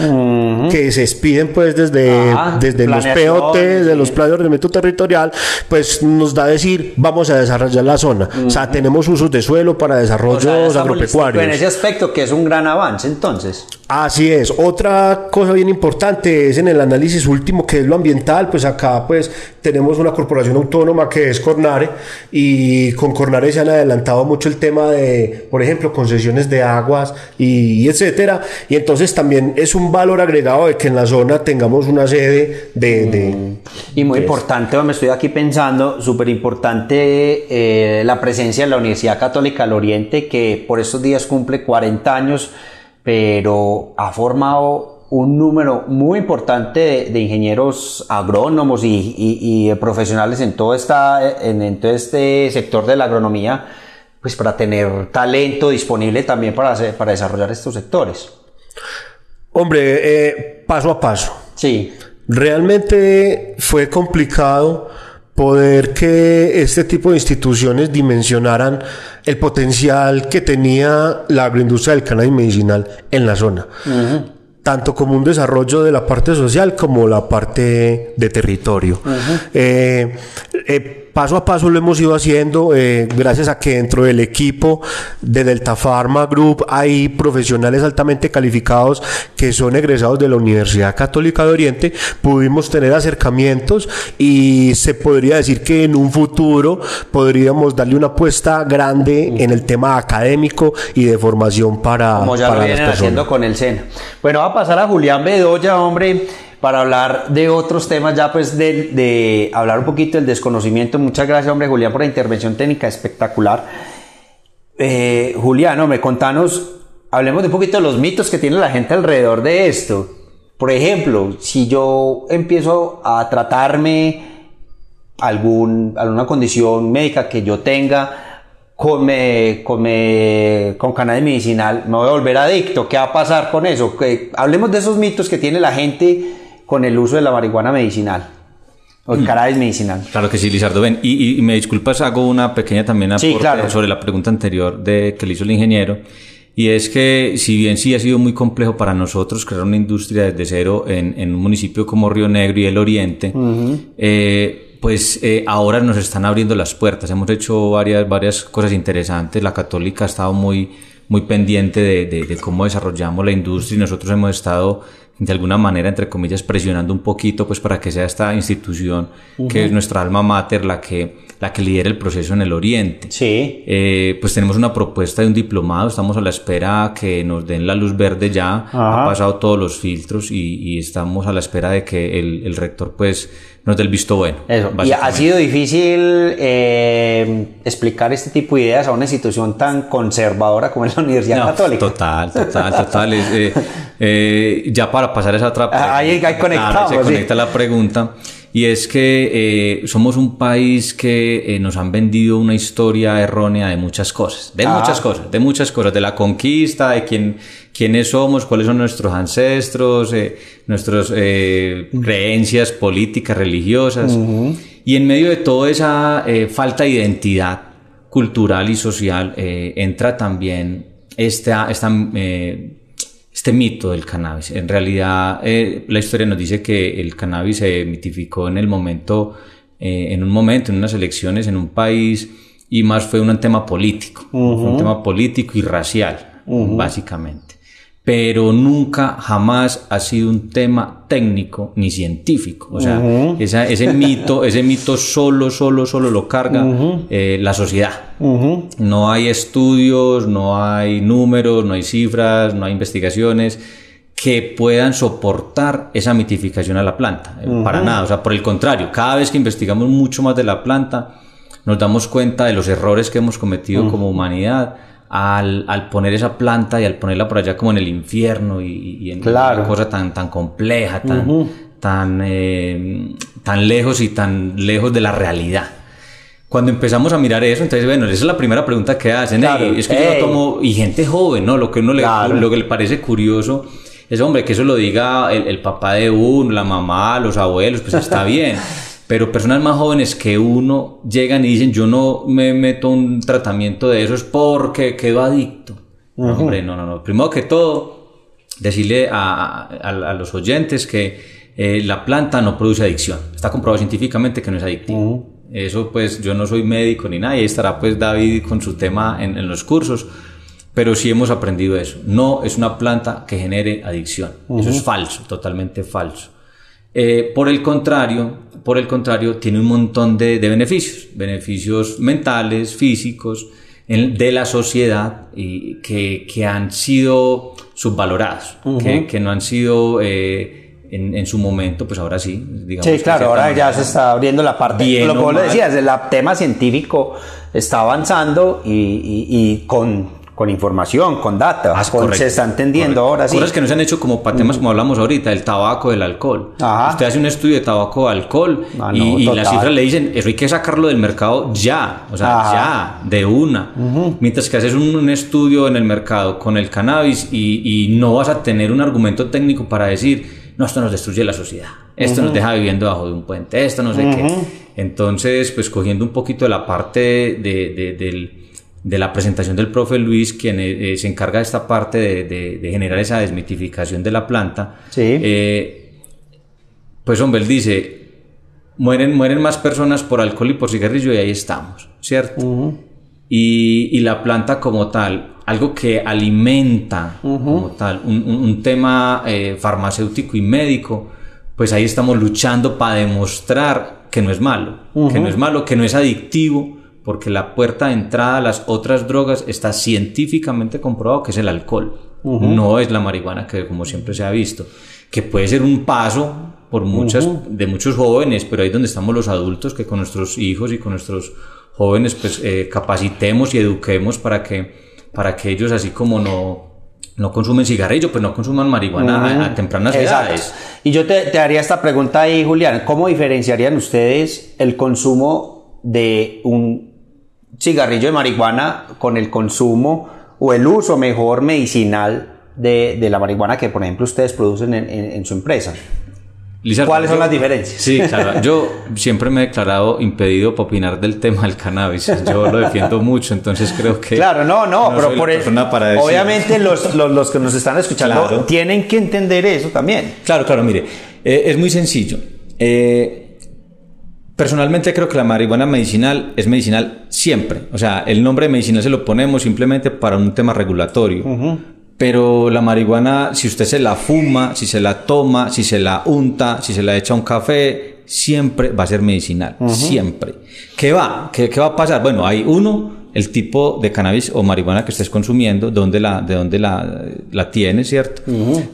Speaker 3: que se expiden pues desde,
Speaker 1: Ajá,
Speaker 3: desde los POT, de
Speaker 1: sí.
Speaker 3: los planes de ordenamiento territorial, pues nos da a decir, vamos a desarrollar la zona. O sea, tenemos usos de suelo para
Speaker 1: O
Speaker 3: desarrollos
Speaker 1: sea, listos
Speaker 3: agropecuarios.
Speaker 1: En ese aspecto que es un gran avance, entonces.
Speaker 3: Así es. Otra cosa bien importante es en el análisis último, que es lo ambiental. Pues acá pues tenemos una corporación autónoma que es Cornare y con Cornare se han adelantado mucho el tema de, por ejemplo, concesiones de aguas y, y etcétera. Y entonces también es un valor agregado de que en la zona tengamos una sede de... de-
Speaker 1: Y muy importante, me estoy aquí pensando, súper importante eh, la presencia de la Universidad Católica del Oriente, que por estos días cumple 40 años, pero ha formado un número muy importante de, de ingenieros agrónomos y, y- y de profesionales en todo, esta, en, en todo este sector de la agronomía, pues para tener talento disponible también para, hacer- para desarrollar estos sectores.
Speaker 3: Hombre, eh, paso a paso.
Speaker 1: Sí,
Speaker 3: Realmente fue complicado poder que este tipo de instituciones dimensionaran el potencial que tenía la agroindustria del cannabis medicinal en la zona. Tanto como un desarrollo de la parte social como la parte de territorio. Eh, eh, paso a paso lo hemos ido haciendo eh, gracias a que dentro del equipo de Delta Pharma Group hay profesionales altamente calificados que son egresados de la Universidad Católica de Oriente. Pudimos tener acercamientos y se podría decir que en un futuro podríamos darle una apuesta grande en el tema académico y de formación para,
Speaker 1: como ya
Speaker 3: para
Speaker 1: lo
Speaker 3: las
Speaker 1: vienen
Speaker 3: personas.
Speaker 1: haciendo con el SENA. Bueno, va a pasar a Julián Bedoya, hombre, para hablar de otros temas, ya pues de, hablar un poquito del desconocimiento. Muchas gracias, hombre, Julián, por la intervención técnica espectacular. Eh, Julián, hombre, contanos, hablemos de un poquito de los mitos que tiene la gente alrededor de esto. Por ejemplo, si yo empiezo a tratarme algún, alguna condición médica que yo tenga con, me- con, me- cannabis medicinal, me voy a volver adicto. ¿Qué va a pasar con eso? Hablemos de esos mitos que tiene la gente con el uso de la marihuana medicinal o el cannabis medicinal.
Speaker 2: Claro que sí, Lizardo. Ven, y, y me disculpas, hago una pequeña también
Speaker 1: Sí, claro.
Speaker 2: sobre la pregunta anterior de, que le hizo el ingeniero. Y es que, si bien sí ha sido muy complejo para nosotros crear una industria desde cero en, en un municipio como Río Negro y el Oriente, eh, pues eh, ahora nos están abriendo las puertas. Hemos hecho varias, varias cosas interesantes. La Católica ha estado muy, muy pendiente de, de, cómo desarrollamos la industria y nosotros hemos estado de alguna manera, entre comillas, presionando un poquito pues para que sea esta institución que es nuestra alma mater la que, la que lidera el proceso en el Oriente.
Speaker 1: Sí.
Speaker 2: Eh, pues tenemos una propuesta de un diplomado, estamos a la espera que nos den la luz verde ya, ha pasado todos los filtros y, y, estamos a la espera de que el, el rector pues nos dé el visto bueno.
Speaker 1: Eso. Y ha sido difícil eh, explicar este tipo de ideas a una institución tan conservadora como es la Universidad Católica.
Speaker 2: Total, total, total. Eh, eh, ya para pasar esa otra
Speaker 1: pregunta. Ahí, ahí conectamos.
Speaker 2: se conecta la pregunta. Y es que eh, somos un país que eh, nos han vendido una historia errónea de muchas cosas, de ah. muchas cosas, de muchas cosas, de la conquista, de quién, quiénes somos, cuáles son nuestros ancestros, eh, nuestras creencias políticas, religiosas. Y en medio de toda esa falta de identidad cultural y social entra también esta, esta este mito del cannabis. En realidad, eh, la historia nos dice que el cannabis se mitificó en el momento, eh, en un momento, en unas elecciones, en un país, y más fue un tema político, fue un tema político y racial, básicamente pero nunca jamás ha sido un tema técnico ni científico. O sea, ese mito, ese mito solo, solo, solo lo carga eh, la sociedad. No hay estudios, no hay números, no hay cifras, no hay investigaciones que puedan soportar esa mitificación a la planta. Eh, para nada. O sea, por el contrario, cada vez que investigamos mucho más de la planta, nos damos cuenta de los errores que hemos cometido como humanidad al, al, poner esa planta y al ponerla por allá como en el infierno y, en una cosa tan, tan compleja, tan, tan, eh, tan lejos y tan lejos de la realidad. Cuando empezamos a mirar eso, entonces, bueno, esa es la primera pregunta que hacen. es que yo tomo, y gente joven, ¿no? Lo que uno le, lo que le parece curioso es, hombre, que eso lo diga el, el papá de uno, la mamá, los abuelos, pues está bien. Pero personas más jóvenes que uno llegan y dicen, yo no me meto un tratamiento de eso es porque quedo adicto. Hombre, no, no, no. Primero que todo, decirle a, a, los oyentes que eh, la planta no produce adicción. Está comprobado científicamente que no es adictivo. Eso pues yo no soy médico ni nada, y estará pues David con su tema en, en los cursos pero sí hemos aprendido eso. No es una planta que genere adicción. Eso es falso, totalmente falso. Eh, por el contrario, por el contrario, tiene un montón de, beneficios, beneficios mentales, físicos, de la sociedad y que, que han sido subvalorados, que, que, no han sido eh, en, en, su momento, pues ahora sí.
Speaker 1: Digamos sí, claro, ahora ya se está abriendo la parte, Bien lo que decías, el tema científico está avanzando y, y, y con con información, con data, ah, se está entendiendo ahora sí.
Speaker 2: Cosas que no se han hecho como para temas como hablamos ahorita, el tabaco, el alcohol. Usted hace un estudio de tabaco, alcohol ah, y, las cifras le dicen, eso hay que sacarlo del mercado ya, o sea, ya, de una. Mientras que haces un, estudio en el mercado con el cannabis y, no vas a tener un argumento técnico para decir, no, esto nos destruye la sociedad, esto nos deja viviendo bajo de un puente, esto no sé qué. Entonces, pues cogiendo un poquito de la parte de, del de la presentación del profe Luis, quien eh, eh, se encarga de esta parte de, de, generar esa desmitificación de la planta,
Speaker 1: sí.
Speaker 2: Eh, pues hombre, él dice, mueren, mueren más personas por alcohol y por cigarrillo y ahí estamos, ¿cierto? y, y, la planta como tal, algo que alimenta como tal, un, un, tema farmacéutico y médico, pues ahí estamos luchando para demostrar que no es malo, que no es malo, que no es adictivo, porque la puerta de entrada a las otras drogas está científicamente comprobado que es el alcohol, no es la marihuana que como siempre se ha visto, que puede ser un paso por muchas de muchos jóvenes, pero ahí donde estamos los adultos que con nuestros hijos y con nuestros jóvenes pues eh, capacitemos y eduquemos para que para que ellos así como no no consumen cigarrillo, pues no consuman marihuana a, tempranas edades.
Speaker 1: Y yo te, te haría esta pregunta ahí, Julián, ¿cómo diferenciarían ustedes el consumo de un cigarrillo de marihuana con el consumo o el uso mejor medicinal de, de la marihuana que, por ejemplo, ustedes producen en, en, su empresa. ¿Cuáles son las diferencias?
Speaker 2: Sí, claro. Yo siempre me he declarado impedido para opinar del tema del cannabis. Yo lo defiendo mucho, entonces creo que.
Speaker 1: Claro, no, no, pero por eso. Obviamente, los, los, los, que nos están escuchando tienen que entender eso también.
Speaker 2: Claro, claro, mire, eh, es muy sencillo. Eh, Personalmente creo que la marihuana medicinal es medicinal siempre. O sea, el nombre de medicinal se lo ponemos simplemente para un tema regulatorio. Pero la marihuana, si usted se la fuma, si se la toma, si se la unta, si se la echa a un café, siempre va a ser medicinal. Siempre. ¿Qué va? ¿Qué, ¿Qué va a pasar? Bueno, hay uno, el tipo de cannabis o marihuana que estés consumiendo, dónde la, de dónde la, la tienes, ¿cierto?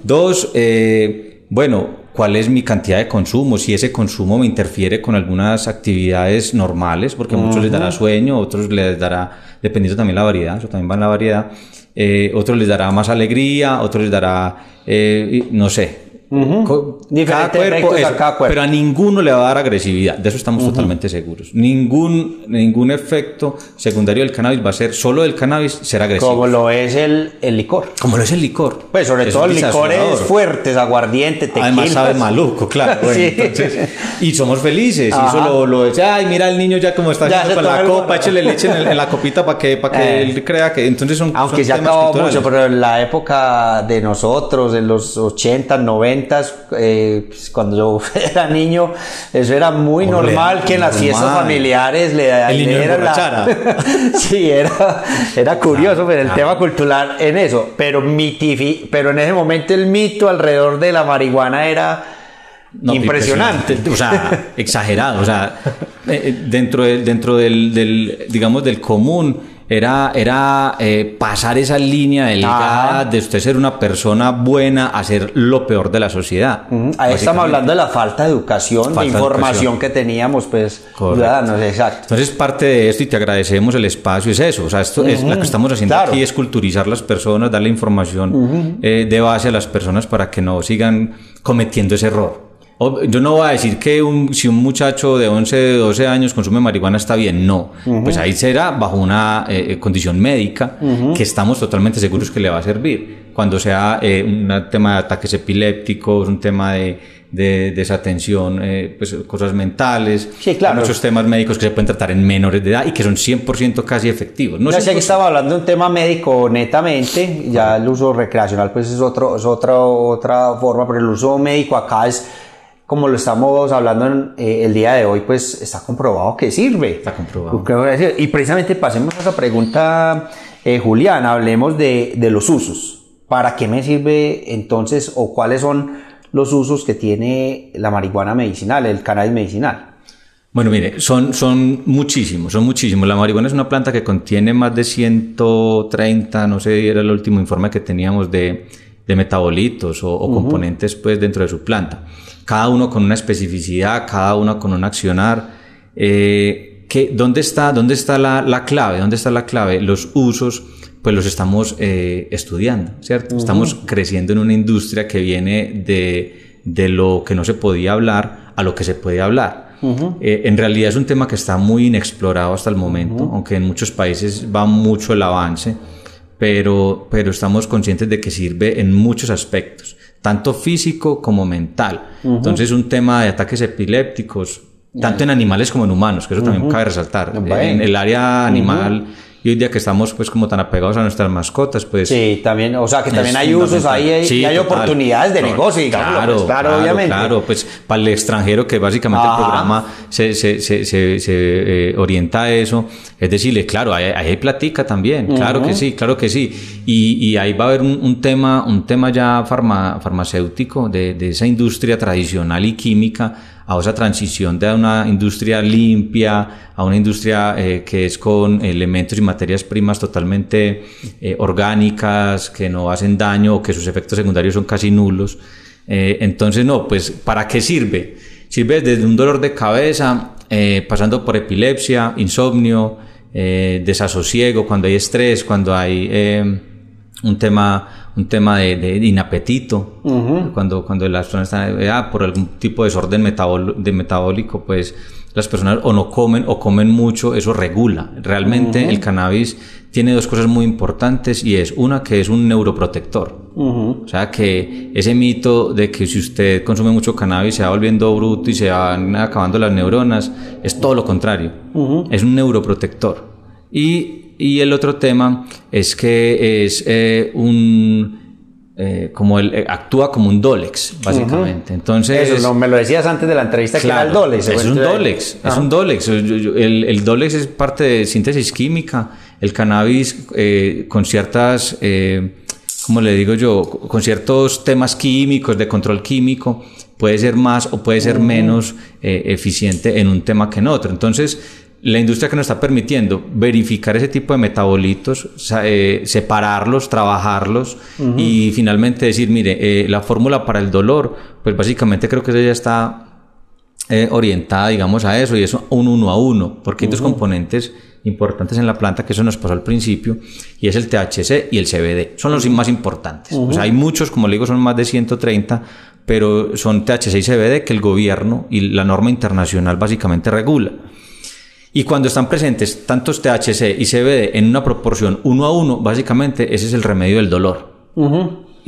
Speaker 2: Dos, eh, bueno, cuál es mi cantidad de consumo, si ese consumo me interfiere con algunas actividades normales, porque a muchos les dará sueño, otros les dará, dependiendo también la variedad, eso también va en la variedad, eh, otros les dará más alegría, otros les dará, eh, no sé, cada, cuerpo, Pero a ninguno le va a dar agresividad, de eso estamos totalmente seguros. Ningún, ningún efecto secundario del cannabis va a ser, solo del cannabis será agresivo.
Speaker 1: Como lo es el, el licor.
Speaker 2: Como lo es el licor.
Speaker 1: Pues sobre todo el licor es fuerte, es aguardiente, tequila.
Speaker 2: Además sabe maluco, claro. y somos felices. Y eso lo, lo ay, mira el niño ya como está haciendo con la copa, échale leche en, la copita para que, para que eh. él crea que... Entonces son
Speaker 1: Aunque se acabó mucho, pero en la época de nosotros, en los 80, 90, eh, pues, cuando yo era niño, eso era muy normal que en las fiestas familiares le,
Speaker 2: el la...
Speaker 1: sí, era, era curioso pero el tema cultural en eso, pero, mitifi... pero en ese momento el mito alrededor de la marihuana era... impresionante.
Speaker 2: O sea, exagerado. O sea, eh, eh, dentro, dentro del, del, digamos, del común, era, era eh, pasar esa línea delgada de usted ser una persona buena a ser lo peor de la sociedad.
Speaker 1: Ahí estamos hablando de la falta de educación, de información que teníamos, pues, ciudadanos, exacto.
Speaker 2: Entonces, parte de esto, y te agradecemos el espacio, es eso. O sea, esto es lo que estamos haciendo aquí, es culturizar las personas, darle información eh, de base a las personas para que no sigan cometiendo ese error. Yo no voy a decir que si un muchacho de 11, 12 años consume marihuana está bien, no. Pues ahí será bajo una eh, eh, condición médica que estamos totalmente seguros que le va a servir. Cuando sea eh, un tema de ataques epilépticos, un tema de, desatención, pues cosas mentales,
Speaker 1: sí, claro.
Speaker 2: muchos temas médicos que se pueden tratar en menores de edad y que son 100% casi efectivos.
Speaker 1: No, sé que estaba hablando de un tema médico netamente, ya el uso recreacional pues es, otro, es otra, otra forma, pero el uso médico acá es como lo estamos hablando en, eh, el día de hoy, pues está comprobado que sirve.
Speaker 2: Está comprobado.
Speaker 1: Y precisamente pasemos a esa pregunta, eh, Julián, hablemos de, de, los usos. ¿Para qué me sirve entonces o cuáles son los usos que tiene la marihuana medicinal, el cannabis medicinal?
Speaker 2: Bueno, mire, son, son muchísimos, son muchísimos. La marihuana es una planta que contiene más de 130, no sé, era el último informe que teníamos de, de metabolitos o, componentes pues dentro de su planta cada uno con una especificidad, cada uno con un accionar. Eh, que, ¿dónde, está, ¿Dónde está la, la, clave? ¿Dónde está la clave? Los usos, pues los estamos eh, estudiando, ¿cierto? Estamos creciendo en una industria que viene de, de, lo que no se podía hablar a lo que se puede hablar. Eh, en realidad es un tema que está muy inexplorado hasta el momento, aunque en muchos países va mucho el avance, pero, pero estamos conscientes de que sirve en muchos aspectos tanto físico como mental. Entonces, un tema de ataques epilépticos, tanto en animales como en humanos, que eso también cabe resaltar. En el área animal y hoy día que estamos pues como tan apegados a nuestras mascotas, pues...
Speaker 1: Sí, también, o sea que también hay usos ahí y hay oportunidades de negocio, digamos.
Speaker 2: Claro, pues, claro, obviamente. Claro, pues para el extranjero que básicamente el programa se, se, se, se eh, orienta a eso, es decirle, claro, ahí, hay platica también, claro que sí, claro que sí. Y, y ahí va a haber un, tema, un tema ya farmacéutico de, de esa industria tradicional y química a esa transición de una industria limpia a una industria eh, que es con elementos y materias primas totalmente eh, orgánicas, que no hacen daño o que sus efectos secundarios son casi nulos. Eh, entonces, no, pues, ¿para qué sirve? Sirve desde un dolor de cabeza, pasando por epilepsia, insomnio, desasosiego, cuando hay estrés, cuando hay un tema, un tema de, de inapetito, cuando, cuando las personas están ah, por algún tipo de desorden de metabólico, pues las personas o no comen o comen mucho, eso regula. Realmente el cannabis tiene dos cosas muy importantes y es una que es un neuroprotector. O sea que ese mito de que si usted consume mucho cannabis se va volviendo bruto y se van acabando las neuronas, es todo lo contrario. Es un neuroprotector. Y y el otro tema es que es eh, un, eh, como el, eh, actúa como un Dolex, básicamente. Entonces,
Speaker 1: Eso, no, me lo decías antes de la entrevista que era el Dolex.
Speaker 2: Es un Dolex, es un Dolex. El, el, Dolex es parte de síntesis química. El cannabis eh, con ciertas, como le digo yo, con ciertos temas químicos, de control químico, puede ser más o puede ser menos eficiente en un tema que en otro. Entonces, la industria que nos está permitiendo verificar ese tipo de metabolitos, eh, separarlos, trabajarlos y finalmente decir, mire, eh, la fórmula para el dolor, pues básicamente creo que ya está eh, orientada, digamos, a eso y es un uno a uno, porque hay dos componentes importantes en la planta, que eso nos pasó al principio, y es el THC y el CBD. Son los más importantes. O sea, hay muchos, como le digo, son más de 130, pero son THC y CBD que el gobierno y la norma internacional básicamente regula. Y cuando están presentes tantos THC y CBD en una proporción uno a uno, básicamente ese es el remedio del dolor.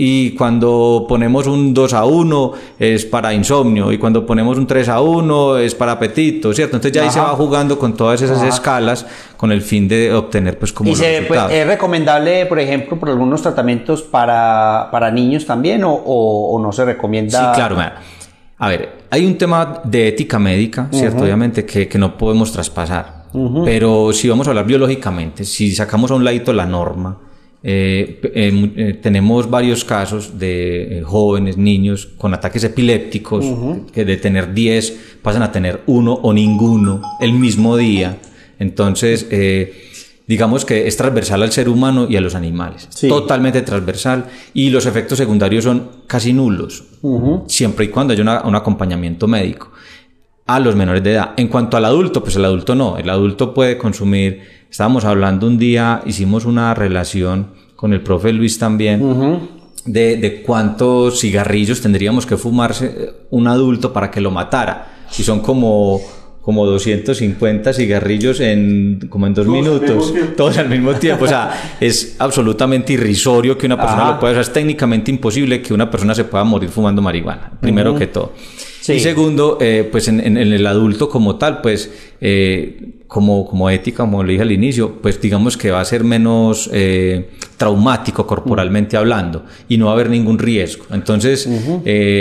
Speaker 2: Y cuando ponemos un 2 a 1 es para insomnio, y cuando ponemos un 3 a 1 es para apetito, ¿cierto? Entonces ya ahí se va jugando con todas esas escalas con el fin de obtener pues como...
Speaker 1: ¿Y se, pues, es recomendable, por ejemplo, por algunos tratamientos para, para niños también o, o, no se recomienda?
Speaker 2: Sí, claro, a ver, hay un tema de ética médica, ¿cierto? Obviamente que, que, no podemos traspasar. Pero si vamos a hablar biológicamente, si sacamos a un ladito la norma, eh, eh, eh, tenemos varios casos de jóvenes, niños con ataques epilépticos, que de tener 10 pasan a tener uno o ninguno el mismo día. Entonces, digamos que es transversal al ser humano y a los animales. Totalmente transversal. Y los efectos secundarios son casi nulos, siempre y cuando haya un acompañamiento médico a los menores de edad. En cuanto al adulto, pues el adulto no. El adulto puede consumir. Estábamos hablando un día, hicimos una relación con el profe Luis también. De, de cuántos cigarrillos tendríamos que fumarse un adulto para que lo matara. Si son como como 250 cigarrillos en como en dos minutos, todos al mismo tiempo. O sea, es absolutamente irrisorio que una persona lo pueda, o sea, es técnicamente imposible que una persona se pueda morir fumando marihuana, primero que todo. Y segundo, eh, pues en, el adulto como tal, pues eh, como, como ética, como le dije al inicio, pues digamos que va a ser menos eh, traumático corporalmente hablando y no va a haber ningún riesgo. Entonces,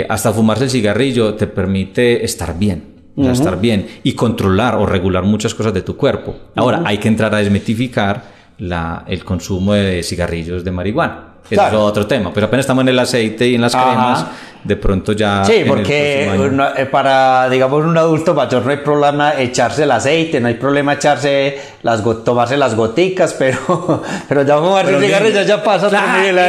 Speaker 2: hasta fumarse el cigarrillo te permite estar bien estar bien y controlar o regular muchas cosas de tu cuerpo. Ahora, hay que entrar a desmitificar la, el consumo de cigarrillos de marihuana. Eso es otro tema, pero apenas estamos en el aceite y en las cremas, de pronto ya...
Speaker 1: Sí, porque eh, para, digamos, un adulto mayor no hay problema echarse el aceite, no hay problema echarse las tomarse las goticas, pero, pero ya vamos a ver cigarrillos ya pasa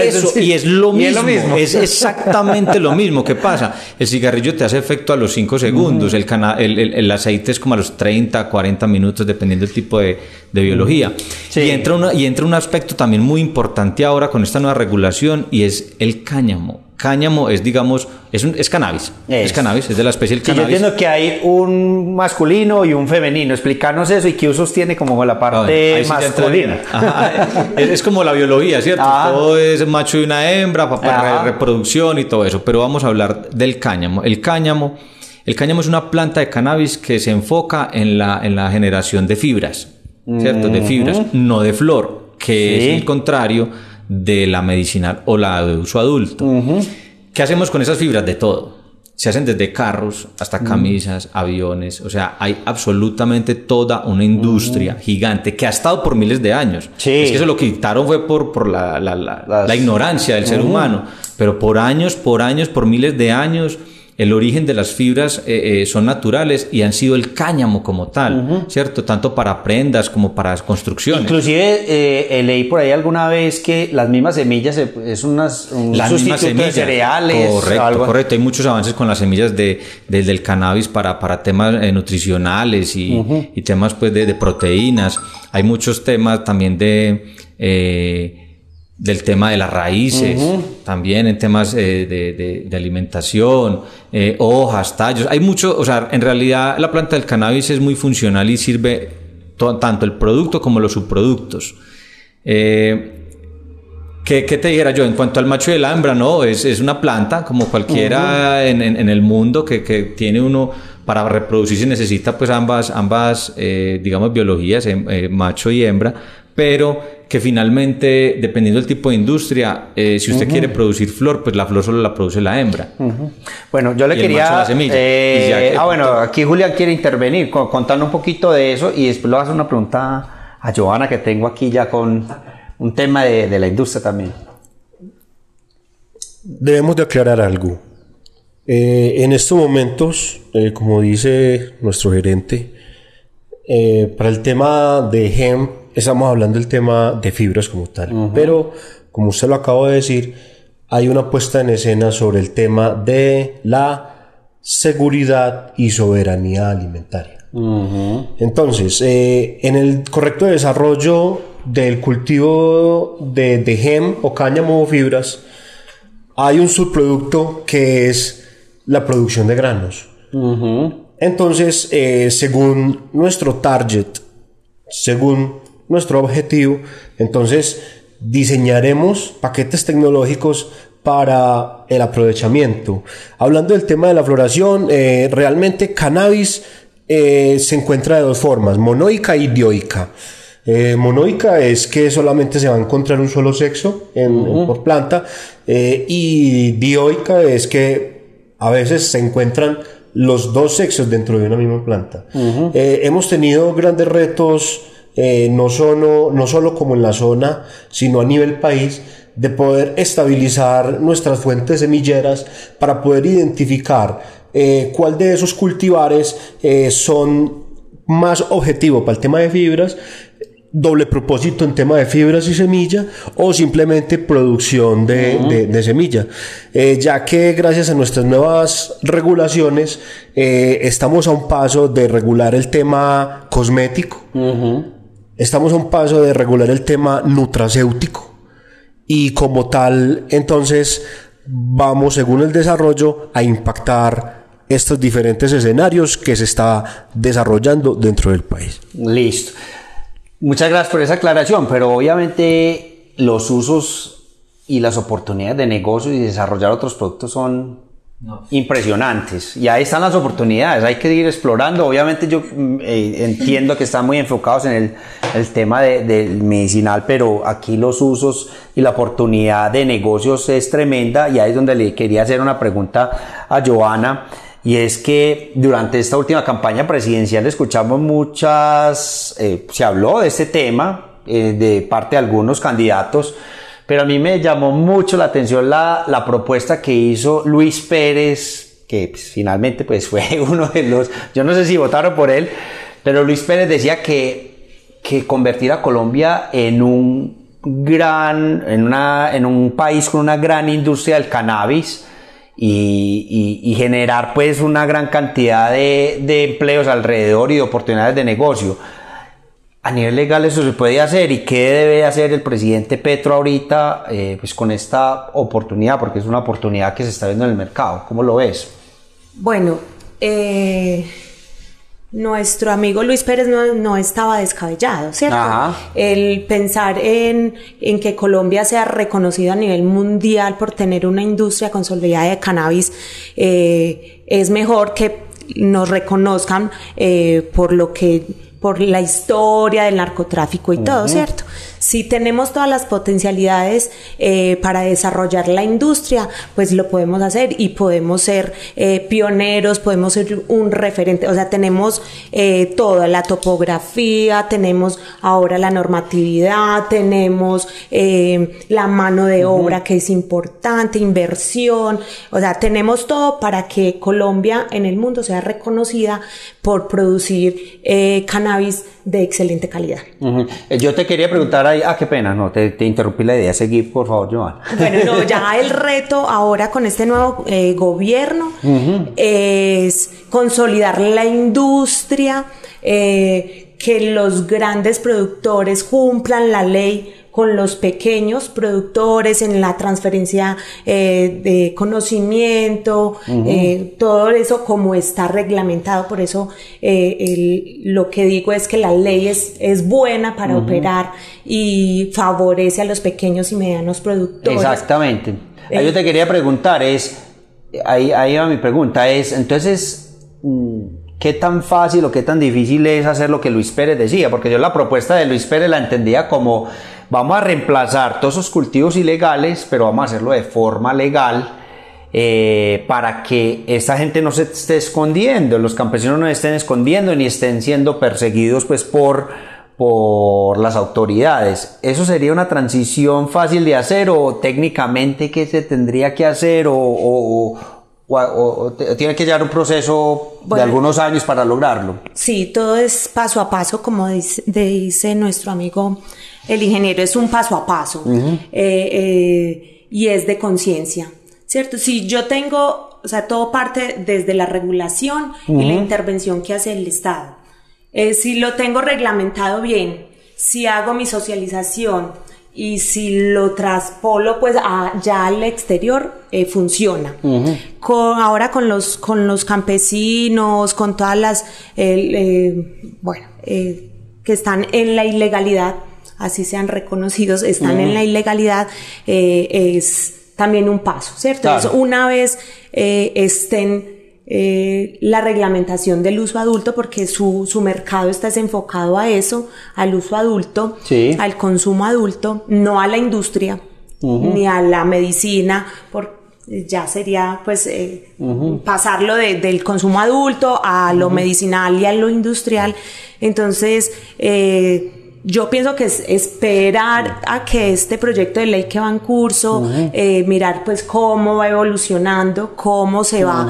Speaker 2: eso, y es lo mismo, es exactamente lo mismo que pasa. El cigarrillo te hace efecto a los 5 segundos, el, el, el, aceite es como a los 30, 40 minutos, dependiendo del tipo de, de biología. Y, entra una, y entra un aspecto también muy importante ahora con esta nueva regulación y es el cáñamo cáñamo es, digamos, es, un, es cannabis. Es. cannabis, es de la especie del cannabis.
Speaker 1: yo entiendo que hay un masculino y un femenino. Explícanos eso y qué usos tiene como la parte masculina.
Speaker 2: es, como la biología, ¿cierto? Ah. Todo es macho y una hembra, para reproducción y todo eso. Pero vamos a hablar del cáñamo. El cáñamo, el cáñamo es una planta de cannabis que se enfoca en la, en la generación de fibras, ¿cierto? De fibras, no de flor, que es el contrario de la medicinal o la de uso adulto. ¿Qué hacemos con esas fibras? De todo. Se hacen desde carros hasta camisas, aviones, o sea, hay absolutamente toda una industria gigante que ha estado por miles de años. Es que eso lo quitaron fue por, por la, la, la, ignorancia del ser humano, pero por años, por años, por miles de años, el origen de las fibras eh, eh, son naturales y han sido el cáñamo como tal, ¿cierto? Tanto para prendas como para construcciones.
Speaker 1: Inclusive eh, leí por ahí alguna vez que las mismas semillas es unas, un las sustituto de cereales.
Speaker 2: Correcto, correcto. Hay muchos avances con las semillas de, del cannabis para, para temas nutricionales y, y, temas pues de, de, proteínas. Hay muchos temas también de del tema de las raíces, también en temas eh, de, de, alimentación, eh, hojas, tallos. Hay mucho, o sea, en realidad la planta del cannabis es muy funcional y sirve tanto el producto como los subproductos. Eh, ¿qué, ¿qué, te dijera yo? En cuanto al macho de la hembra, no, es, es una planta como cualquiera en, en, el mundo que, que, tiene uno para reproducirse necesita pues ambas, ambas digamos, biologías, macho y hembra, pero que finalmente, dependiendo del tipo de industria, eh, si usted quiere producir flor, pues la flor solo la produce la hembra.
Speaker 1: Bueno, yo le quería... Eh, ah, bueno, aquí Julián quiere intervenir, contando un poquito de eso y después le voy a hacer una pregunta a Joana que tengo aquí ya con un tema de, la industria también.
Speaker 3: Debemos de aclarar algo. Eh, en estos momentos, como dice nuestro gerente, para el tema de hemp estamos hablando del tema de fibras como tal, pero como usted lo acabo de decir, hay una puesta en escena sobre el tema de la seguridad y soberanía alimentaria. Entonces, eh, en el correcto desarrollo del cultivo de, de gem o cáñamo o fibras, hay un subproducto que es la producción de granos. Entonces, eh, según nuestro target, según nuestro objetivo. Entonces, diseñaremos paquetes tecnológicos para el aprovechamiento. Hablando del tema de la floración, eh, realmente cannabis eh, se encuentra de dos formas, monoica y dioica. Eh, monoica es que solamente se va a encontrar un solo sexo por planta y dioica es que a veces se encuentran los dos sexos dentro de una misma planta. hemos tenido grandes retos eh, no, solo, no solo como en la zona, sino a nivel país, de poder estabilizar nuestras fuentes semilleras para poder identificar eh, cuál de esos cultivares eh, son más objetivos para el tema de fibras, doble propósito en tema de fibras y semilla o simplemente producción de, semilla. ya que gracias a nuestras nuevas regulaciones estamos a un paso de regular el tema cosmético. Estamos a un paso de regular el tema nutracéutico y como tal, entonces vamos, según el desarrollo, a impactar estos diferentes escenarios que se está desarrollando dentro del país.
Speaker 1: Listo. Muchas gracias por esa aclaración, pero obviamente los usos y las oportunidades de negocio y desarrollar otros productos son impresionantes. Y ahí están las oportunidades, hay que ir explorando. Obviamente yo mm, eh, entiendo que están muy enfocados en el, tema del de medicinal, pero aquí los usos y la oportunidad de negocios es tremenda y ahí es donde le quería hacer una pregunta a Joana. Y es que durante esta última campaña presidencial escuchamos muchas, eh, se habló de este tema eh, de parte de algunos candidatos, pero a mí me llamó mucho la atención la, la propuesta que hizo Luis Pérez, que pues, finalmente pues fue uno de los, yo no sé si votaron por él, pero Luis Pérez decía que, que convertir a Colombia en un gran, en, una, en un país con una gran industria del cannabis, y, y, generar pues una gran cantidad de, de, empleos alrededor y de oportunidades de negocio a nivel legal eso se puede hacer y qué debe hacer el presidente Petro ahorita eh, pues con esta oportunidad, porque es una oportunidad que se está viendo en el mercado. ¿Cómo lo ves?
Speaker 4: Bueno, eh, nuestro amigo Luis Pérez no, estaba descabellado, ¿cierto? El pensar en, en, que Colombia sea reconocida a nivel mundial por tener una industria consolidada de cannabis eh, es mejor que nos reconozcan por lo que por la historia del narcotráfico y todo, ¿cierto? Si tenemos todas las potencialidades eh, para desarrollar la industria, pues lo podemos hacer y podemos ser eh, pioneros, podemos ser un referente, o sea, tenemos eh, toda la topografía, tenemos ahora la normatividad, tenemos la mano de obra que es importante, inversión, o sea, tenemos todo para que Colombia en el mundo sea reconocida por producir cannabis de excelente calidad.
Speaker 1: Yo te quería preguntar ahí, ah, qué pena, no, te, interrumpí la idea, seguí, por favor, Joan.
Speaker 4: Bueno, no, ya el reto ahora con este nuevo eh, gobierno es consolidar la industria, eh, que los grandes productores cumplan la ley con los pequeños productores en la transferencia eh, de conocimiento, eh, todo eso como está reglamentado. Por eso eh, lo que digo es que la ley es, es buena para operar y favorece a los pequeños y medianos productores.
Speaker 1: Exactamente. Ahí yo te quería preguntar, es, ahí, ahí va mi pregunta, es, entonces, mm, qué tan fácil o qué tan difícil es hacer lo que Luis Pérez decía, porque yo la propuesta de Luis Pérez la entendía como vamos a reemplazar todos esos cultivos ilegales, pero vamos a hacerlo de forma legal. Eh, para que esta gente no se esté escondiendo, los campesinos no estén escondiendo ni estén siendo perseguidos pues por, por las autoridades. ¿Eso sería una transición fácil de hacer o técnicamente qué se tendría que hacer o, tiene que llevar un proceso de algunos años para lograrlo?
Speaker 4: Sí, todo es paso a paso, como dice, nuestro amigo el ingeniero, es un paso a paso eh, eh, y es de conciencia, ¿cierto? Si yo tengo, o sea, todo parte desde la regulación y la intervención que hace el Estado. Eh, si lo tengo reglamentado bien, si hago mi socialización y si lo traspolo pues ya al exterior, eh, funciona. con, ahora con los, con los campesinos, con todas las, eh, bueno, que están en la ilegalidad, así sean reconocidos, están en la ilegalidad, es también un paso, ¿cierto? Entonces, una vez estén eh, la reglamentación del uso adulto porque su, su, mercado está enfocado a eso, al uso adulto, al consumo adulto, no a la industria ni a la medicina, porque ya sería pues eh, pasarlo del consumo adulto a lo medicinal y a lo industrial. Entonces, eh, yo pienso que es esperar a que este proyecto de ley que va en curso, eh, mirar pues cómo va evolucionando, cómo se va,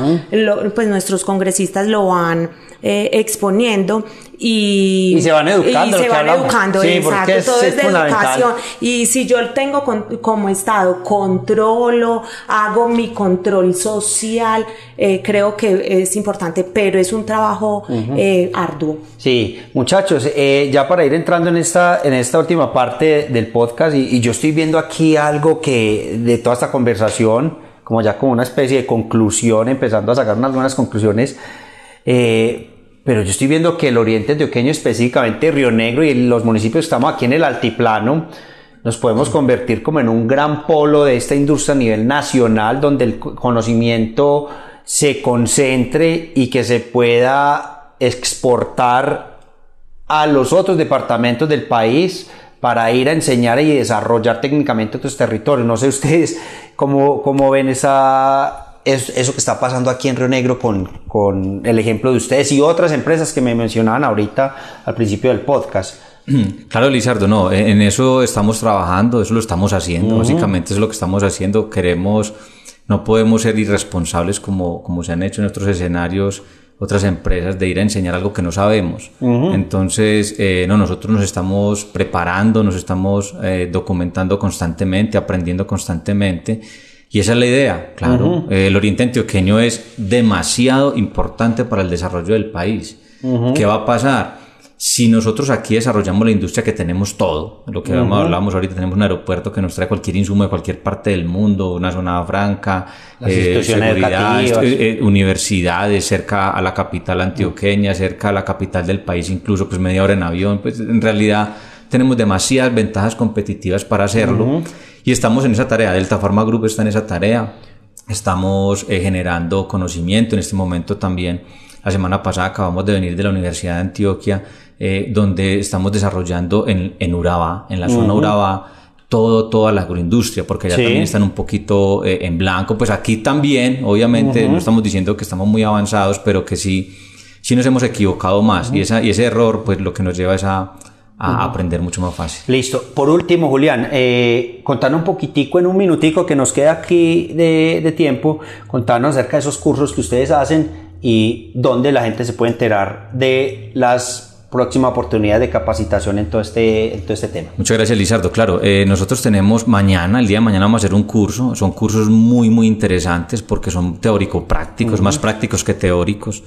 Speaker 4: pues nuestros congresistas lo van eh, exponiendo y,
Speaker 1: y, se van educando.
Speaker 4: Y se van educando, exacto, todo es, de educación. Y si yo tengo como Estado, controlo, hago mi control social, eh, creo que es importante, pero es un trabajo eh, arduo.
Speaker 1: Sí, muchachos, ya para ir entrando en esta, en esta última parte del podcast, y, y yo estoy viendo aquí algo que de toda esta conversación, como ya como una especie de conclusión, empezando a sacar unas buenas conclusiones, eh, pero yo estoy viendo que el oriente antioqueño, específicamente Río Negro y los municipios que estamos aquí en el altiplano, nos podemos convertir como en un gran polo de esta industria a nivel nacional, donde el conocimiento se concentre y que se pueda exportar a los otros departamentos del país para ir a enseñar y desarrollar técnicamente otros territorios. No sé ustedes cómo, cómo ven esa, es, eso que está pasando aquí en Río Negro con, con el ejemplo de ustedes y otras empresas que me mencionaban ahorita al principio del podcast.
Speaker 2: Claro, Lizardo, no, en eso estamos trabajando, eso lo estamos haciendo, básicamente es lo que estamos haciendo, queremos, no podemos ser irresponsables como, como se han hecho en otros escenarios otras empresas de ir a enseñar algo que no sabemos. Entonces, eh, no, nosotros nos estamos preparando, nos estamos eh, documentando constantemente, aprendiendo constantemente y esa es la idea, claro. el oriente antioqueño es demasiado importante para el desarrollo del país. ¿Qué va a pasar? Si nosotros aquí desarrollamos la industria que tenemos todo, lo que hablábamos ahorita, tenemos un aeropuerto que nos trae cualquier insumo de cualquier parte del mundo, una zona franca,
Speaker 1: eh, seguridad,
Speaker 2: eh, universidades cerca a la capital antioqueña, cerca a la capital del país, incluso pues media hora en avión, pues en realidad tenemos demasiadas ventajas competitivas para hacerlo. Y estamos en esa tarea, Delta Pharma Group está en esa tarea, estamos eh, generando conocimiento en este momento también. La semana pasada acabamos de venir de la Universidad de Antioquia, eh, donde estamos desarrollando en, en Urabá, en la zona Urabá, todo, toda la agroindustria, porque ya también están un poquito eh, en blanco. Pues aquí también, obviamente, no estamos diciendo que estamos muy avanzados, pero que sí, sí nos hemos equivocado más. y, esa, y ese error, pues lo que nos lleva es a, a aprender mucho más fácil.
Speaker 1: Listo. Por último, Julián, eh, contanos un poquitico en un minutico que nos queda aquí de, tiempo, contanos acerca de esos cursos que ustedes hacen y dónde la gente se puede enterar de las próximas oportunidades de capacitación en todo este, en todo este tema.
Speaker 2: Muchas gracias, Lizardo. Claro, eh, nosotros tenemos mañana, el día de mañana vamos a hacer un curso. Son cursos muy, muy interesantes porque son teórico-prácticos, más prácticos que teóricos.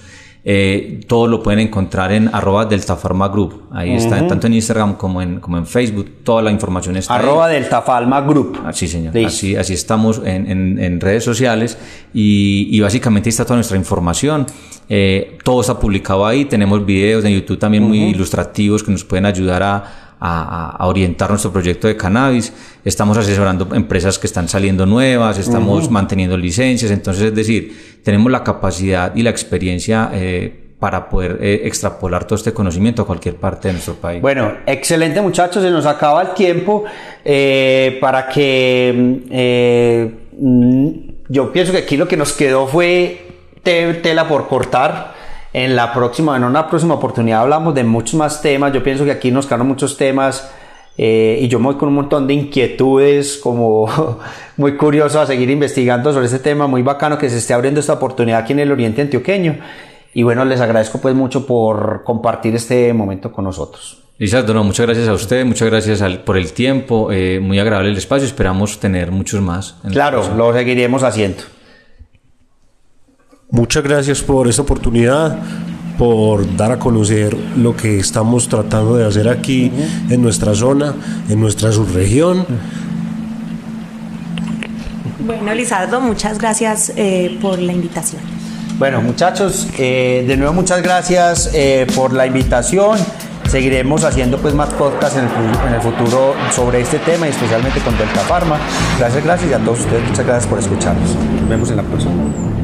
Speaker 2: Eh, todo lo pueden encontrar en arroba Delta Pharma Group. Ahí está, tanto en Instagram como en, como en Facebook. Toda la información está
Speaker 1: Arroba Delta Pharma Group.
Speaker 2: Así, señor. Así, así estamos en, en, en redes sociales y, y, básicamente está toda nuestra información. Eh, todo está publicado ahí. Tenemos videos de YouTube también muy ilustrativos que nos pueden ayudar a a, orientar nuestro proyecto de cannabis. Estamos asesorando empresas que están saliendo nuevas, estamos manteniendo licencias. Entonces, es decir, tenemos la capacidad y la experiencia eh, para poder eh, extrapolar todo este conocimiento a cualquier parte de nuestro país.
Speaker 1: Bueno, excelente muchachos, se nos acaba el tiempo eh, para que mm, yo pienso que aquí lo que nos quedó fue tela por cortar. En la próxima, en una próxima oportunidad hablamos de muchos más temas. Yo pienso que aquí nos quedaron muchos temas eh, y yo me voy con un montón de inquietudes, como muy curioso a seguir investigando sobre este tema, muy bacano que se esté abriendo esta oportunidad aquí en el Oriente Antioqueño. Y bueno, les agradezco pues mucho por compartir este momento con nosotros.
Speaker 2: Lisandro, muchas gracias a usted, muchas gracias por el tiempo, eh, muy agradable el espacio, esperamos tener muchos más.
Speaker 1: Claro, lo seguiremos haciendo.
Speaker 3: Muchas gracias por esta oportunidad por dar a conocer lo que estamos tratando de hacer aquí en nuestra zona, en nuestra subregión.
Speaker 4: Bueno, Lizardo, muchas gracias eh, por la invitación.
Speaker 1: Bueno, muchachos, eh, de nuevo muchas gracias eh, por la invitación. Seguiremos haciendo pues más podcasts en el, en el, futuro sobre este tema y especialmente con Delta Pharma. Gracias, gracias y a todos ustedes muchas gracias por escucharnos. Nos vemos en la próxima.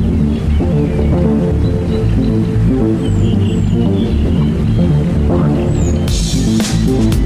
Speaker 1: Thank you.